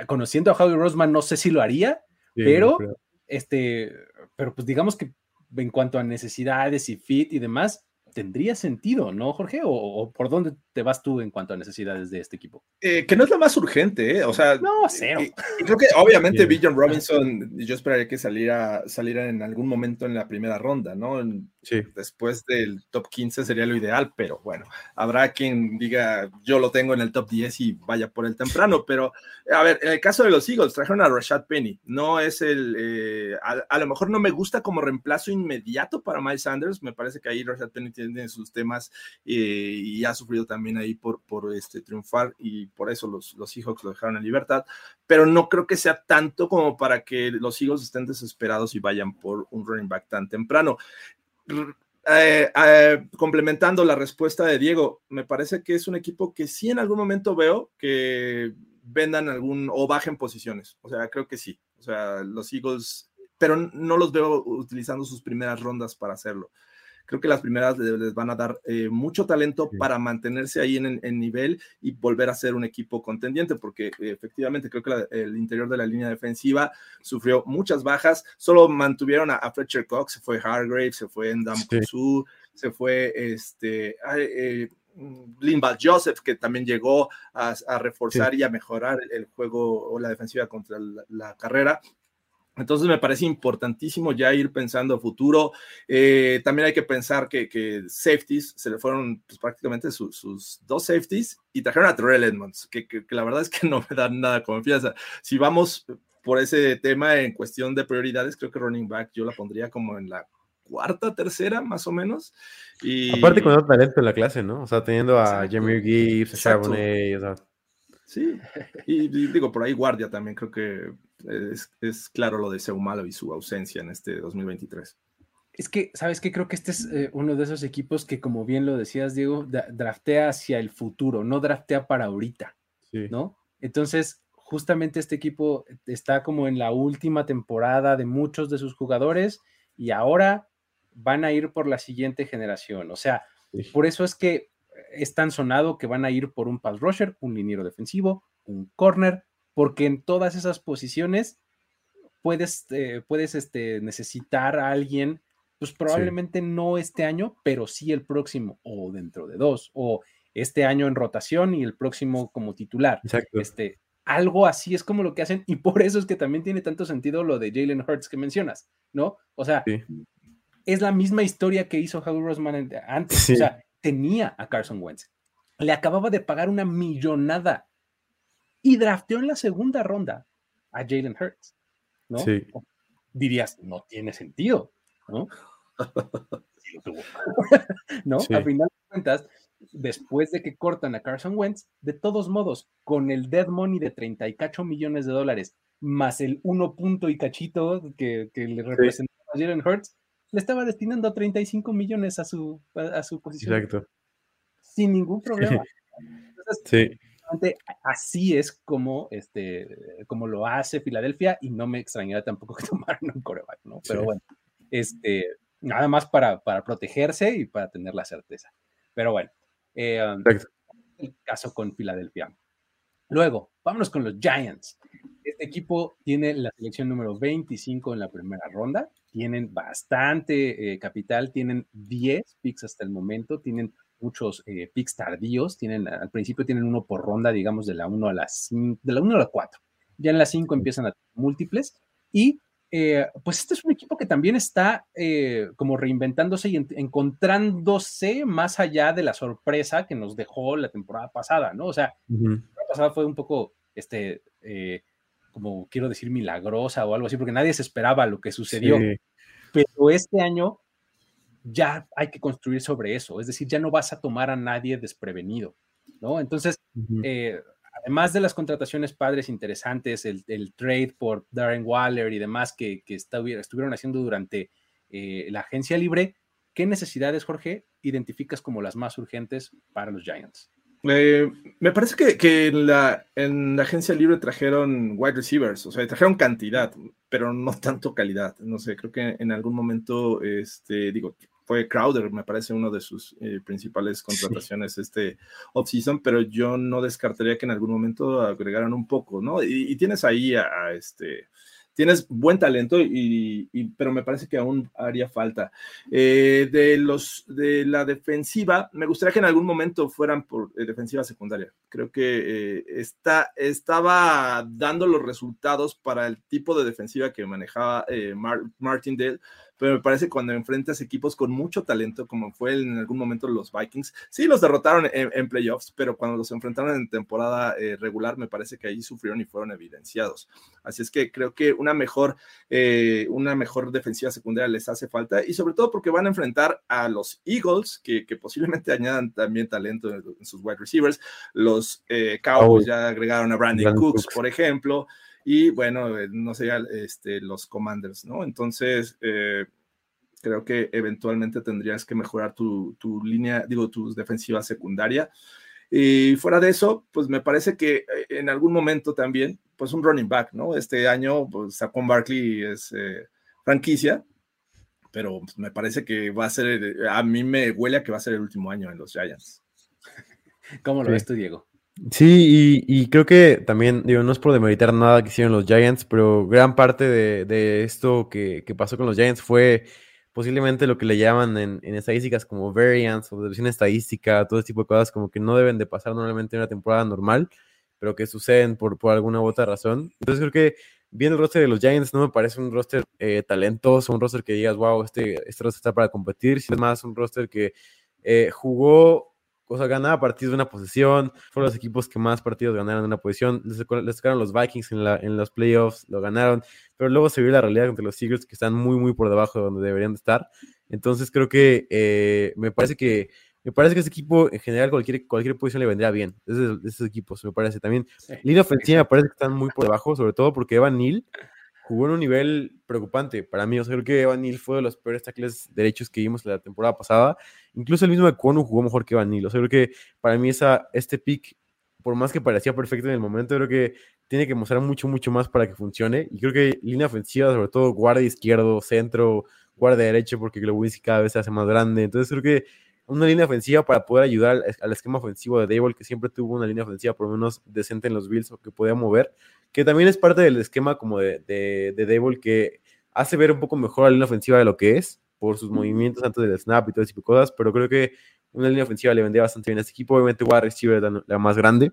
conociendo a Howie Roseman, no sé si lo haría, sí, pero, no este, pero pues digamos que en cuanto a necesidades y fit y demás, tendría sentido, ¿no, Jorge? ¿O, o por dónde te vas tú en cuanto a necesidades de este equipo? Eh, que no es lo más urgente, ¿eh? O sea, no, cero. Eh, creo que obviamente Bijan Robinson, yo esperaría que saliera, saliera en algún momento en la primera ronda, ¿no? Sí. Después del top 15 sería lo ideal, pero bueno, habrá quien diga, yo lo tengo en el top 10 y vaya por el temprano, pero a ver, en el caso de los Eagles, trajeron a Rashad Penny, no es el, eh, a, a, lo mejor no me gusta como reemplazo inmediato para Miles Sanders, me parece que ahí Rashad Penny tiene sus temas eh, y ha sufrido también también ahí por, por este, triunfar y por eso los, los Seahawks lo dejaron en libertad, pero no creo que sea tanto como para que los Eagles estén desesperados y vayan por un running back tan temprano. Eh, eh, complementando la respuesta de Diego, me parece que es un equipo que sí en algún momento veo que vendan algún o bajen posiciones. O sea, creo que sí. O sea, los Eagles, pero no los veo utilizando sus primeras rondas para hacerlo. Creo que las primeras les van a dar eh, mucho talento para mantenerse ahí en, en, nivel y volver a ser un equipo contendiente, porque efectivamente creo que la, el interior de la línea defensiva sufrió muchas bajas. Solo mantuvieron a, a Fletcher Cox, se fue Hargrave, se fue Endam sí. se fue este. Eh, Linval Joseph, que también llegó a, a reforzar sí. y a mejorar el juego o la defensiva contra la, la carrera. Entonces me parece importantísimo ya ir pensando a futuro. Eh, también hay que pensar que, que, safeties, se le fueron pues, prácticamente su, sus dos safeties y trajeron a Terrell Edmonds, que, que, que, la verdad es que no me dan nada confianza. Si vamos por ese tema en cuestión de prioridades, creo que running back yo la pondría como en la cuarta, tercera, más o menos. Y... Aparte con otro talento en la clase, ¿no? O sea, teniendo a Jamie Gibbs, a Charbonnet, o sea... Sí, y, y, digo, por ahí guardia también, creo que es, es, claro lo de Seumalo y su ausencia en este 2023. Es que, ¿sabes qué? Creo que este es eh, uno de esos equipos que, como bien lo decías, Diego, draftea hacia el futuro, no draftea para ahorita, sí. ¿no? Entonces, justamente este equipo está como en la última temporada de muchos de sus jugadores y ahora van a ir por la siguiente generación. O sea, sí. por eso es que es tan sonado que van a ir por un pass rusher, un liniero defensivo, un corner, porque en todas esas posiciones puedes, eh, puedes este, necesitar a alguien, pues probablemente sí. no este año, pero sí el próximo, o dentro de dos, o este año en rotación y el próximo como titular. Exacto. Este, algo así es como lo que hacen, y por eso es que también tiene tanto sentido lo de Jalen Hurts que mencionas, ¿no? O sea, sí. es la misma historia que hizo Howie Roseman antes, sí. o sea, tenía a Carson Wentz, le acababa de pagar una millonada y drafteó en la segunda ronda a Jalen Hurts, ¿no? Sí. Dirías, no tiene sentido, ¿no? ¿No? Sí. Final de cuentas, después de que cortan a Carson Wentz, de todos modos, con el dead money de 30 y cacho millones de dólares, más el uno punto y cachito que, que le representó sí. a Jalen Hurts, le estaba destinando 35 millones a su, a, a su posición. Exacto. Sin ningún problema. Entonces, sí así es como, este, como lo hace Filadelfia y no me extrañaría tampoco que tomaran un coreback, ¿no? Pero sí. bueno, este, nada más para, para, protegerse y para tener la certeza. Pero bueno, eh, el caso con Filadelfia. Luego, vámonos con los Giants. Este equipo tiene la selección número 25 en la primera ronda, tienen bastante eh, capital, tienen 10 picks hasta el momento, tienen muchos eh, picks tardíos, tienen, al principio tienen uno por ronda, digamos, de la 1 a la 5, de la 1 a la 4. Ya en la 5 empiezan a tener múltiples y eh, pues este es un equipo que también está eh, como reinventándose y en, encontrándose más allá de la sorpresa que nos dejó la temporada pasada, ¿no? O sea, uh -huh. la temporada pasada fue un poco, este, eh, como quiero decir, milagrosa o algo así, porque nadie se esperaba lo que sucedió. Sí. Pero este año ya hay que construir sobre eso, es decir, ya no vas a tomar a nadie desprevenido, ¿no? Entonces, uh -huh. eh, además de las contrataciones padres interesantes, el, el trade por Darren Waller y demás que, que estuvieron haciendo durante eh, la agencia libre, ¿qué necesidades, Jorge, identificas como las más urgentes para los Giants? Eh, me parece que, que en, la, en, la, agencia libre trajeron wide receivers, o sea, trajeron cantidad, pero no tanto calidad. No sé, creo que en algún momento, este, digo, fue Crowder, me parece uno de sus eh, principales contrataciones sí. este offseason, pero yo no descartaría que en algún momento agregaran un poco, ¿no? Y, y tienes ahí a, a, este, tienes buen talento, y, y, pero me parece que aún haría falta. Eh, de, los, de la defensiva, me gustaría que en algún momento fueran por eh, defensiva secundaria. Creo que eh, está, estaba dando los resultados para el tipo de defensiva que manejaba Mar Martindale, pero me parece que cuando enfrentas equipos con mucho talento, como fue en algún momento los Vikings, sí los derrotaron en, playoffs, pero cuando los enfrentaron en temporada eh, regular, me parece que ahí sufrieron y fueron evidenciados. Así es que creo que una mejor, eh, una mejor defensiva secundaria les hace falta y sobre todo porque van a enfrentar a los Eagles, que, posiblemente añadan también talento en, sus wide receivers. Los eh, Cowboys ya agregaron a Brandon Cooks, por ejemplo y bueno, eh, no sé, este, los commanders, ¿no? Entonces, eh, creo que eventualmente tendrías que mejorar tu, tu, línea, digo, tu defensiva secundaria. Y fuera de eso, pues me parece que eh, en algún momento también, pues un running back, ¿no? Este año, pues Saquon Barkley es franquicia, pero pues, me parece que va a ser, a mí me huele a que va a ser el último año en los Giants. ¿Cómo lo ves tú, Diego? Sí, y, creo que también, digo, no es por demeritar nada que hicieron los Giants, pero gran parte de, esto que, pasó con los Giants fue posiblemente lo que le llaman en, estadísticas como variance o división estadística, todo ese tipo de cosas como que no deben de pasar normalmente en una temporada normal, pero que suceden por, por alguna u otra razón. Entonces creo que viendo el roster de los Giants no me parece un roster eh, talentoso, un roster que digas, wow, este, este roster está para competir, sino más un roster que eh, jugó o sea, ganaba partidos de una posición, fueron los equipos que más partidos ganaron de una posición, les, tocaron los Vikings en, la, en los playoffs, lo ganaron, pero luego se vio la realidad entre los Eagles que están muy, muy por debajo de donde deberían de estar. Entonces creo que eh, me parece que me parece que ese equipo en general cualquier, cualquier posición le vendría bien. Esos, esos equipos, me parece. También línea ofensiva me parece que están muy por debajo, sobre todo porque Evan Neal jugó en un nivel preocupante para mí. O sea, creo que Evan Neal fue de los peores tackles derechos que vimos la temporada pasada. Incluso el mismo Ekwonu jugó mejor que Evan Neal. O sea, creo que para mí esa, este pick, por más que parecía perfecto en el momento, creo que tiene que mostrar mucho, mucho más para que funcione. Y creo que línea ofensiva, sobre todo guardia izquierdo, centro, guardia derecho, porque Glowinski cada vez se hace más grande. Entonces creo que una línea ofensiva para poder ayudar al, esquema ofensivo de Dable, que siempre tuvo una línea ofensiva por lo menos decente en los Bills o que podía mover, que también es parte del esquema como de, de, de Dable que hace ver un poco mejor la línea ofensiva de lo que es por sus movimientos antes del snap y todo ese tipo de cosas, pero creo que una línea ofensiva le vendría bastante bien a este equipo, obviamente a receiver la, la más grande,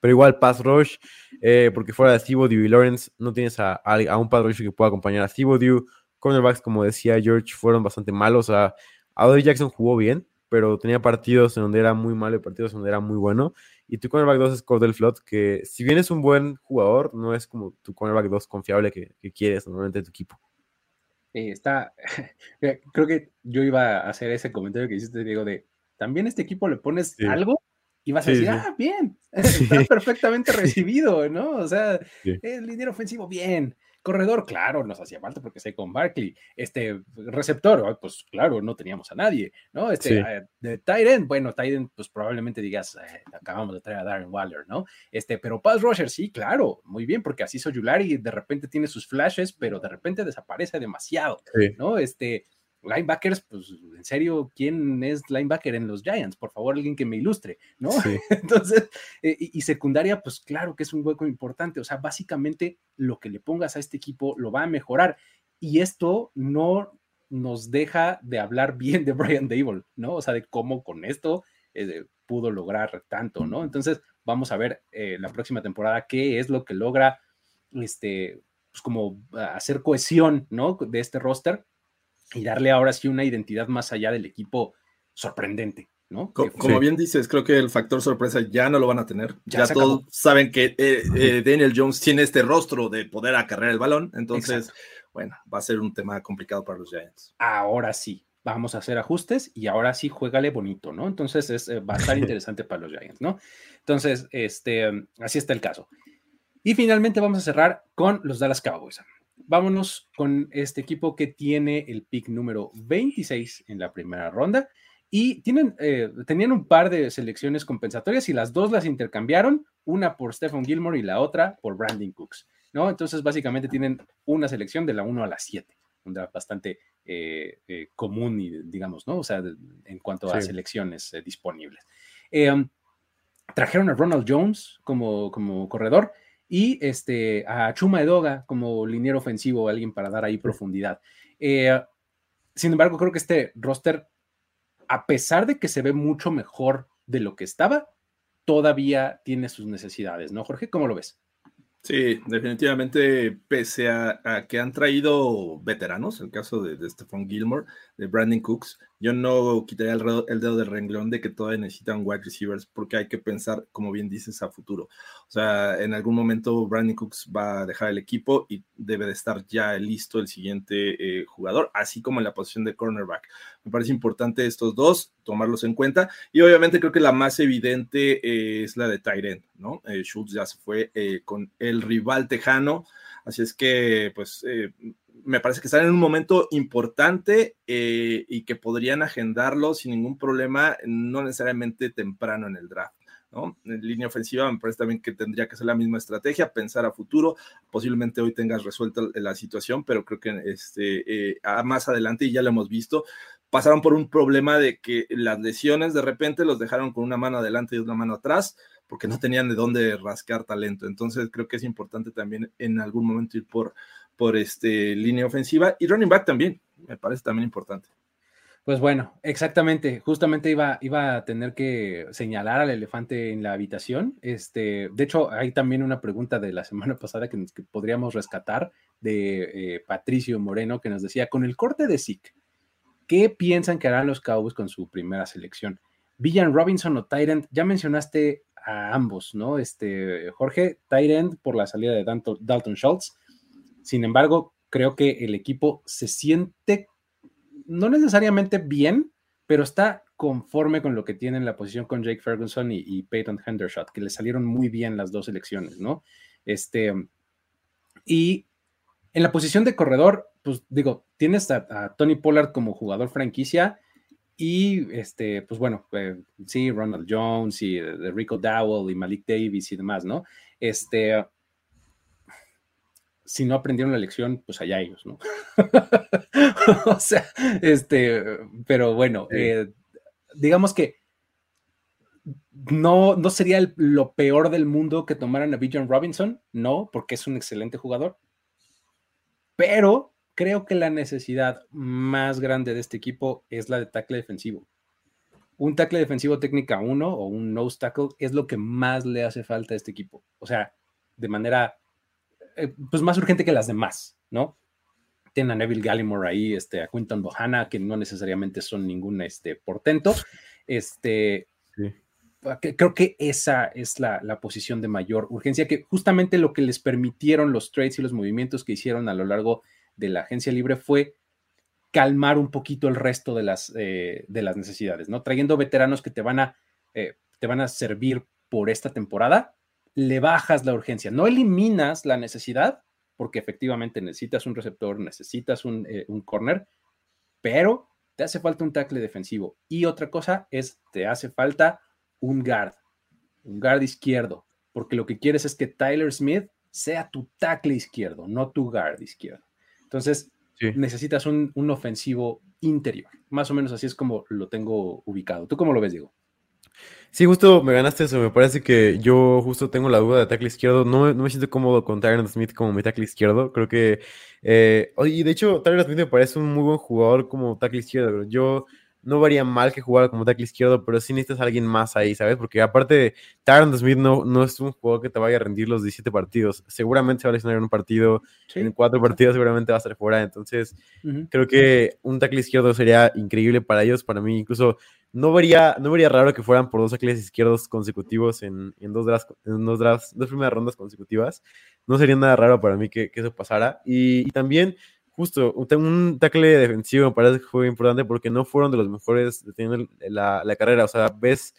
pero igual pass rush, eh, porque fuera de Steve y Lawrence no tienes a, a, un pass rush que pueda acompañar a Steve cornerbacks como decía George fueron bastante malos, a Adolf Jackson jugó bien, pero tenía partidos en donde era muy malo y partidos en donde era muy bueno. Y tu cornerback 2 es Cordell Flot, que si bien es un buen jugador, no es como tu cornerback 2 confiable que, quieres normalmente en tu equipo. está, creo que yo iba a hacer ese comentario que hiciste, Diego, de también este equipo le pones algo y vas a decir, ah, bien, está perfectamente recibido, ¿no? O sea, el dinero ofensivo, bien. Corredor, claro, nos hacía falta porque sé con Barkley. Este receptor, pues claro, no teníamos a nadie, ¿no? Este eh, de Tyden, bueno, Tyden, pues probablemente digas, eh, acabamos de traer a Darren Waller, ¿no? Este, pero Pass Rusher, sí, claro, muy bien, porque así Soyulari de repente tiene sus flashes, pero de repente desaparece demasiado, ¿no? Este, linebackers, pues en serio, ¿quién es linebacker en los Giants? Por favor, alguien que me ilustre, ¿no? Entonces, eh, y, secundaria, pues claro que es un hueco importante, o sea, básicamente lo que le pongas a este equipo lo va a mejorar y esto no nos deja de hablar bien de Brian Dable, ¿no? O sea, de cómo con esto eh, pudo lograr tanto, ¿no? Entonces, vamos a ver eh, la próxima temporada qué es lo que logra, este, pues como hacer cohesión, ¿no? De este roster y darle ahora sí una identidad más allá del equipo sorprendente. ¿no? Como, bien dices, creo que el factor sorpresa ya no lo van a tener. Ya, todos saben que eh, eh, Daniel Jones tiene este rostro de poder acarrear el balón. Entonces, bueno, va a ser un tema complicado para los Giants. Ahora sí, vamos a hacer ajustes y ahora sí juégale bonito, ¿no? Entonces es, eh, va a estar interesante para los Giants, ¿no? Entonces, este, así está el caso. Y finalmente vamos a cerrar con los Dallas Cowboys vámonos con este equipo que tiene el pick número 26 en la primera ronda y tienen, eh, tenían un par de selecciones compensatorias y las dos las intercambiaron, una por Stephen Gilmore y la otra por Brandon Cooks, ¿no? Entonces básicamente tienen una selección de la 1 a la 7, bastante eh, eh, común y digamos, ¿no? O sea, en cuanto a selecciones disponibles. Um, trajeron a Ronald Jones como, como corredor y este, a Chuma Edoga como liniero ofensivo, alguien para dar ahí profundidad. Eh, sin embargo, creo que este roster, a pesar de que se ve mucho mejor de lo que estaba, todavía tiene sus necesidades, ¿no, Jorge? ¿Cómo lo ves? Sí, definitivamente, pese a, que han traído veteranos, el caso de, de Stephon Gilmore, de Brandon Cooks, yo no quitaría el, dedo del renglón de que todavía necesitan wide receivers porque hay que pensar, como bien dices, a futuro. O sea, en algún momento Brandon Cooks va a dejar el equipo y debe de estar ya listo el siguiente eh, jugador, así como en la posición de cornerback. Me parece importante estos dos, tomarlos en cuenta. Y obviamente creo que la más evidente eh, es la de Tyren, ¿no? Eh, Schultz ya se fue con el rival tejano, así es que, pues, eh, me parece que están en un momento importante eh, y que podrían agendarlo sin ningún problema, no necesariamente temprano en el draft. ¿no? En línea ofensiva me parece también que tendría que ser la misma estrategia, pensar a futuro, posiblemente hoy tengas resuelta la situación, pero creo que este, eh, más adelante, y ya lo hemos visto, pasaron por un problema de que las lesiones de repente los dejaron con una mano adelante y una mano atrás, porque no tenían de dónde rascar talento. Entonces creo que es importante también en algún momento ir por, por este, línea ofensiva y running back también, me parece también importante. Pues bueno, exactamente, justamente iba, iba a tener que señalar al elefante en la habitación. Este, de hecho, hay también una pregunta de la semana pasada que, podríamos rescatar de eh, Patricio Moreno que nos decía, con el corte de SIC, ¿qué piensan que harán los Cowboys con su primera selección? Villan Robinson o Tyrant, ya mencionaste a ambos, ¿no? Este, Jorge, Tyrant por la salida de Dalton, Schultz. Sin embargo, creo que el equipo se siente no necesariamente bien, pero está conforme con lo que tiene en la posición con Jake Ferguson y, Peyton Hendershot, que le salieron muy bien las dos elecciones, ¿no? Este, y en la posición de corredor, pues digo, tienes a Tony Pollard como jugador franquicia y este, pues bueno, eh, sí, Ronald Jones y de Rico Dowell y Malik Davis y demás, ¿no? Este, si no aprendieron la lección, pues allá ellos, ¿no? o sea, este, pero bueno, eh, digamos que no, no sería lo peor del mundo que tomaran a Bijan Robinson, no, porque es un excelente jugador, pero creo que la necesidad más grande de este equipo es la de tackle defensivo. Un tackle defensivo técnica 1 o un nose tackle es lo que más le hace falta a este equipo. O sea, de manera eh, pues más urgente que las demás, ¿no? Tienen a Neville Gallimore ahí, este, a Quinton Bohanna, que no necesariamente son ningún este, portento. Este, Creo que esa es la, la, posición de mayor urgencia, que justamente lo que les permitieron los trades y los movimientos que hicieron a lo largo de la agencia libre fue calmar un poquito el resto de las, eh, de las necesidades, ¿no? Trayendo veteranos que te van, a, eh, te van a servir por esta temporada, le bajas la urgencia, no eliminas la necesidad, porque efectivamente necesitas un receptor, necesitas un, eh, un corner, pero te hace falta un tackle defensivo. Y otra cosa es, te hace falta un guard, un guard izquierdo, porque lo que quieres es que Tyler Smith sea tu tackle izquierdo, no tu guard izquierdo. Entonces, necesitas un, ofensivo interior. Más o menos así es como lo tengo ubicado. ¿Tú cómo lo ves, Diego? Sí, justo me ganaste eso. Me parece que yo justo tengo la duda de tackle izquierdo. No, no me siento cómodo con Tyron Smith como mi tackle izquierdo. Creo que. Eh, y de hecho, Tyron Smith me parece un muy buen jugador como tackle izquierdo. Yo no varía mal que jugara como tackle izquierdo, pero sí necesitas a alguien más ahí, ¿sabes? Porque aparte, Tyron Smith no, no es un jugador que te vaya a rendir los 17 partidos. Seguramente se va a lesionar en un partido, en cuatro partidos seguramente va a estar fuera. Entonces, creo que un tackle izquierdo sería increíble para ellos. Para mí, incluso no vería, no raro que fueran por dos tackles izquierdos consecutivos en, en dos, drafts, en dos drafts, dos primeras rondas consecutivas. No sería nada raro para mí que, eso pasara. y, y también justo, un tackle defensivo me parece que fue importante porque no fueron de los mejores deteniendo la, la carrera. O sea, ves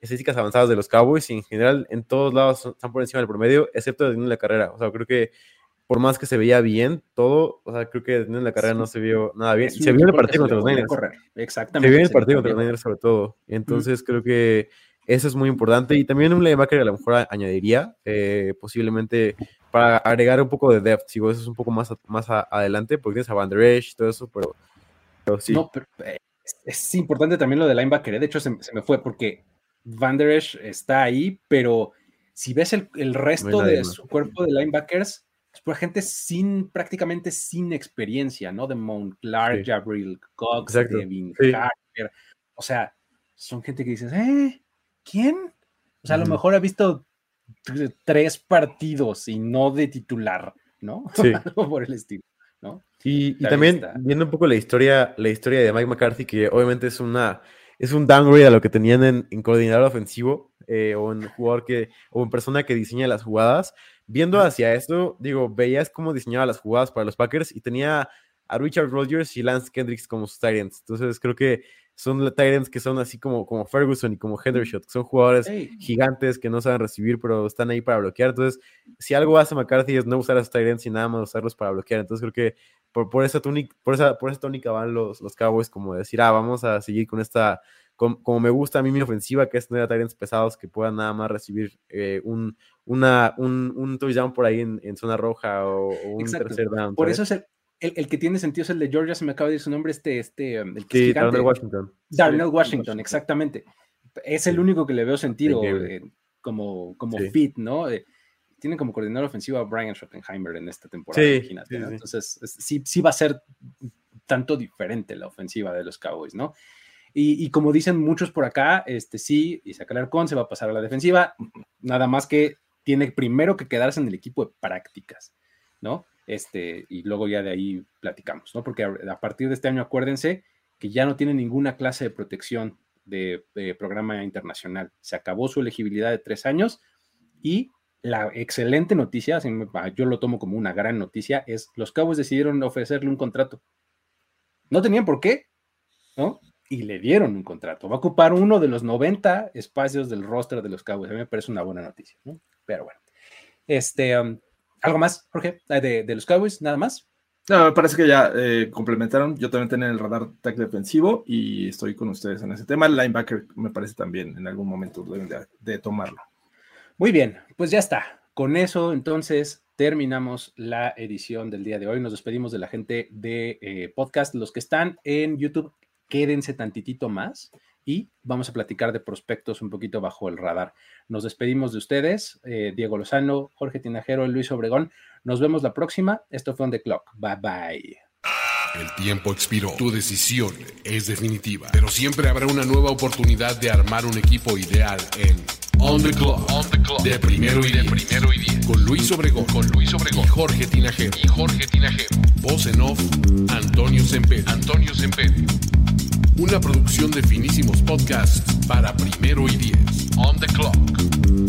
estadísticas avanzadas de los Cowboys y en general en todos lados están por encima del promedio, excepto deteniendo la carrera. O sea, creo que por más que se veía bien todo, o sea, creo que deteniendo la carrera no se vio nada bien. Se vio en el partido contra los Niners. Exactamente. Se vio en el partido contra los Niners sobre todo. Entonces creo que eso es muy importante. Y también un linebacker a lo mejor añadiría, eh, posiblemente para agregar un poco de depth, si eso es un poco más, más adelante, porque tienes a Van Der Esch y todo eso, pero, sí. No, pero eh, es, importante también lo de linebacker, ¿eh? de hecho se, me fue porque Van Der Esch está ahí, pero si ves el, resto de su cuerpo de linebackers, es por gente sin, prácticamente sin experiencia, ¿no? De Mount Clark, Jabril Cox, Devin Carter, o sea, son gente que dices, ¿eh? ¿Quién? O sea, a lo mejor ha visto tres partidos y no de titular, ¿no? Sí. Algo por el estilo, ¿no? Y, también está. viendo un poco la historia, la historia de Mike McCarthy, que obviamente es una es un downgrade a lo que tenían en, en coordinador ofensivo eh, o en jugador que o en persona que diseña las jugadas. Viendo hacia esto, digo, veías cómo diseñaba las jugadas para los Packers y tenía a Richard Rodgers y Lance Kendricks como sus ends. Entonces creo que son ends que son así como, como Ferguson y como Hendershot, que son jugadores gigantes que no saben recibir, pero están ahí para bloquear. Entonces, si algo hace McCarthy es no usar a sus ends y nada más usarlos para bloquear. Entonces, creo que por, por, esa, túnica, por, esa, por esa tónica van los, los Cowboys como decir, ah, vamos a seguir con esta, com, como me gusta a mí mi ofensiva, que es tener a ends pesados que puedan nada más recibir eh, un, una, un, un touchdown por ahí en, en zona roja o, o un Exacto. tercer down. Por eso es el, el, el, que tiene sentido es el de Georgia, se me acaba de decir su nombre, este, este, el que es Sí, gigante. Darnell Washington. Darnell Sí, Washington, exactamente. Es el único que le veo sentido eh, como, como Sí. fit, ¿no? Eh, tiene como coordinador ofensivo a Brian Schottenheimer en esta temporada, Sí, imagínate, ¿no? Entonces, es- sí, sí va a ser tanto diferente la ofensiva de los Cowboys, ¿no? Y, como dicen muchos por acá, este sí, Isaac Alarcón se va a pasar a la defensiva, nada más que tiene primero que quedarse en el equipo de prácticas, ¿no? Este, y luego ya de ahí platicamos, ¿no? Porque a, partir de este año, acuérdense que ya no tiene ninguna clase de protección de, programa internacional. Se acabó su elegibilidad de tres años y la excelente noticia, me- yo lo tomo como una gran noticia, es los Cowboys decidieron ofrecerle un contrato. No tenían por qué, ¿no? Y le dieron un contrato. Va a ocupar uno de los 90 espacios del roster de los Cowboys. A mí me parece una buena noticia, ¿no? Pero bueno. Este, um, ¿algo más, Jorge? Eh, De, de los Cowboys, nada más. No, me parece que ya eh, complementaron. Yo también tenía el radar tag defensivo y estoy con ustedes en ese tema. El linebacker me parece también en algún momento deben de, de tomarlo. Muy bien, pues ya está. Con eso, entonces, terminamos la edición del día de hoy. Nos despedimos de la gente de eh, podcast. Los que están en YouTube, quédense tantitito más y vamos a platicar de prospectos un poquito bajo el radar. Nos despedimos de ustedes, eh, Diego Lozano, Jorge Tinajero, Luis Obregón. Nos vemos la próxima. Esto fue On The Clock. Bye bye. El tiempo expiró. Tu decisión es definitiva. Pero siempre habrá una nueva oportunidad de armar un equipo ideal en On the Clock. On the Clock. De primero y de primero y diez. Con Luis Obregón. Con Luis Obregón. Y Jorge Tinajero. Y Jorge Tinajero. Voz en off. Antonio Semper. Antonio Semper una producción de finísimos podcasts para primero y diez. On the clock.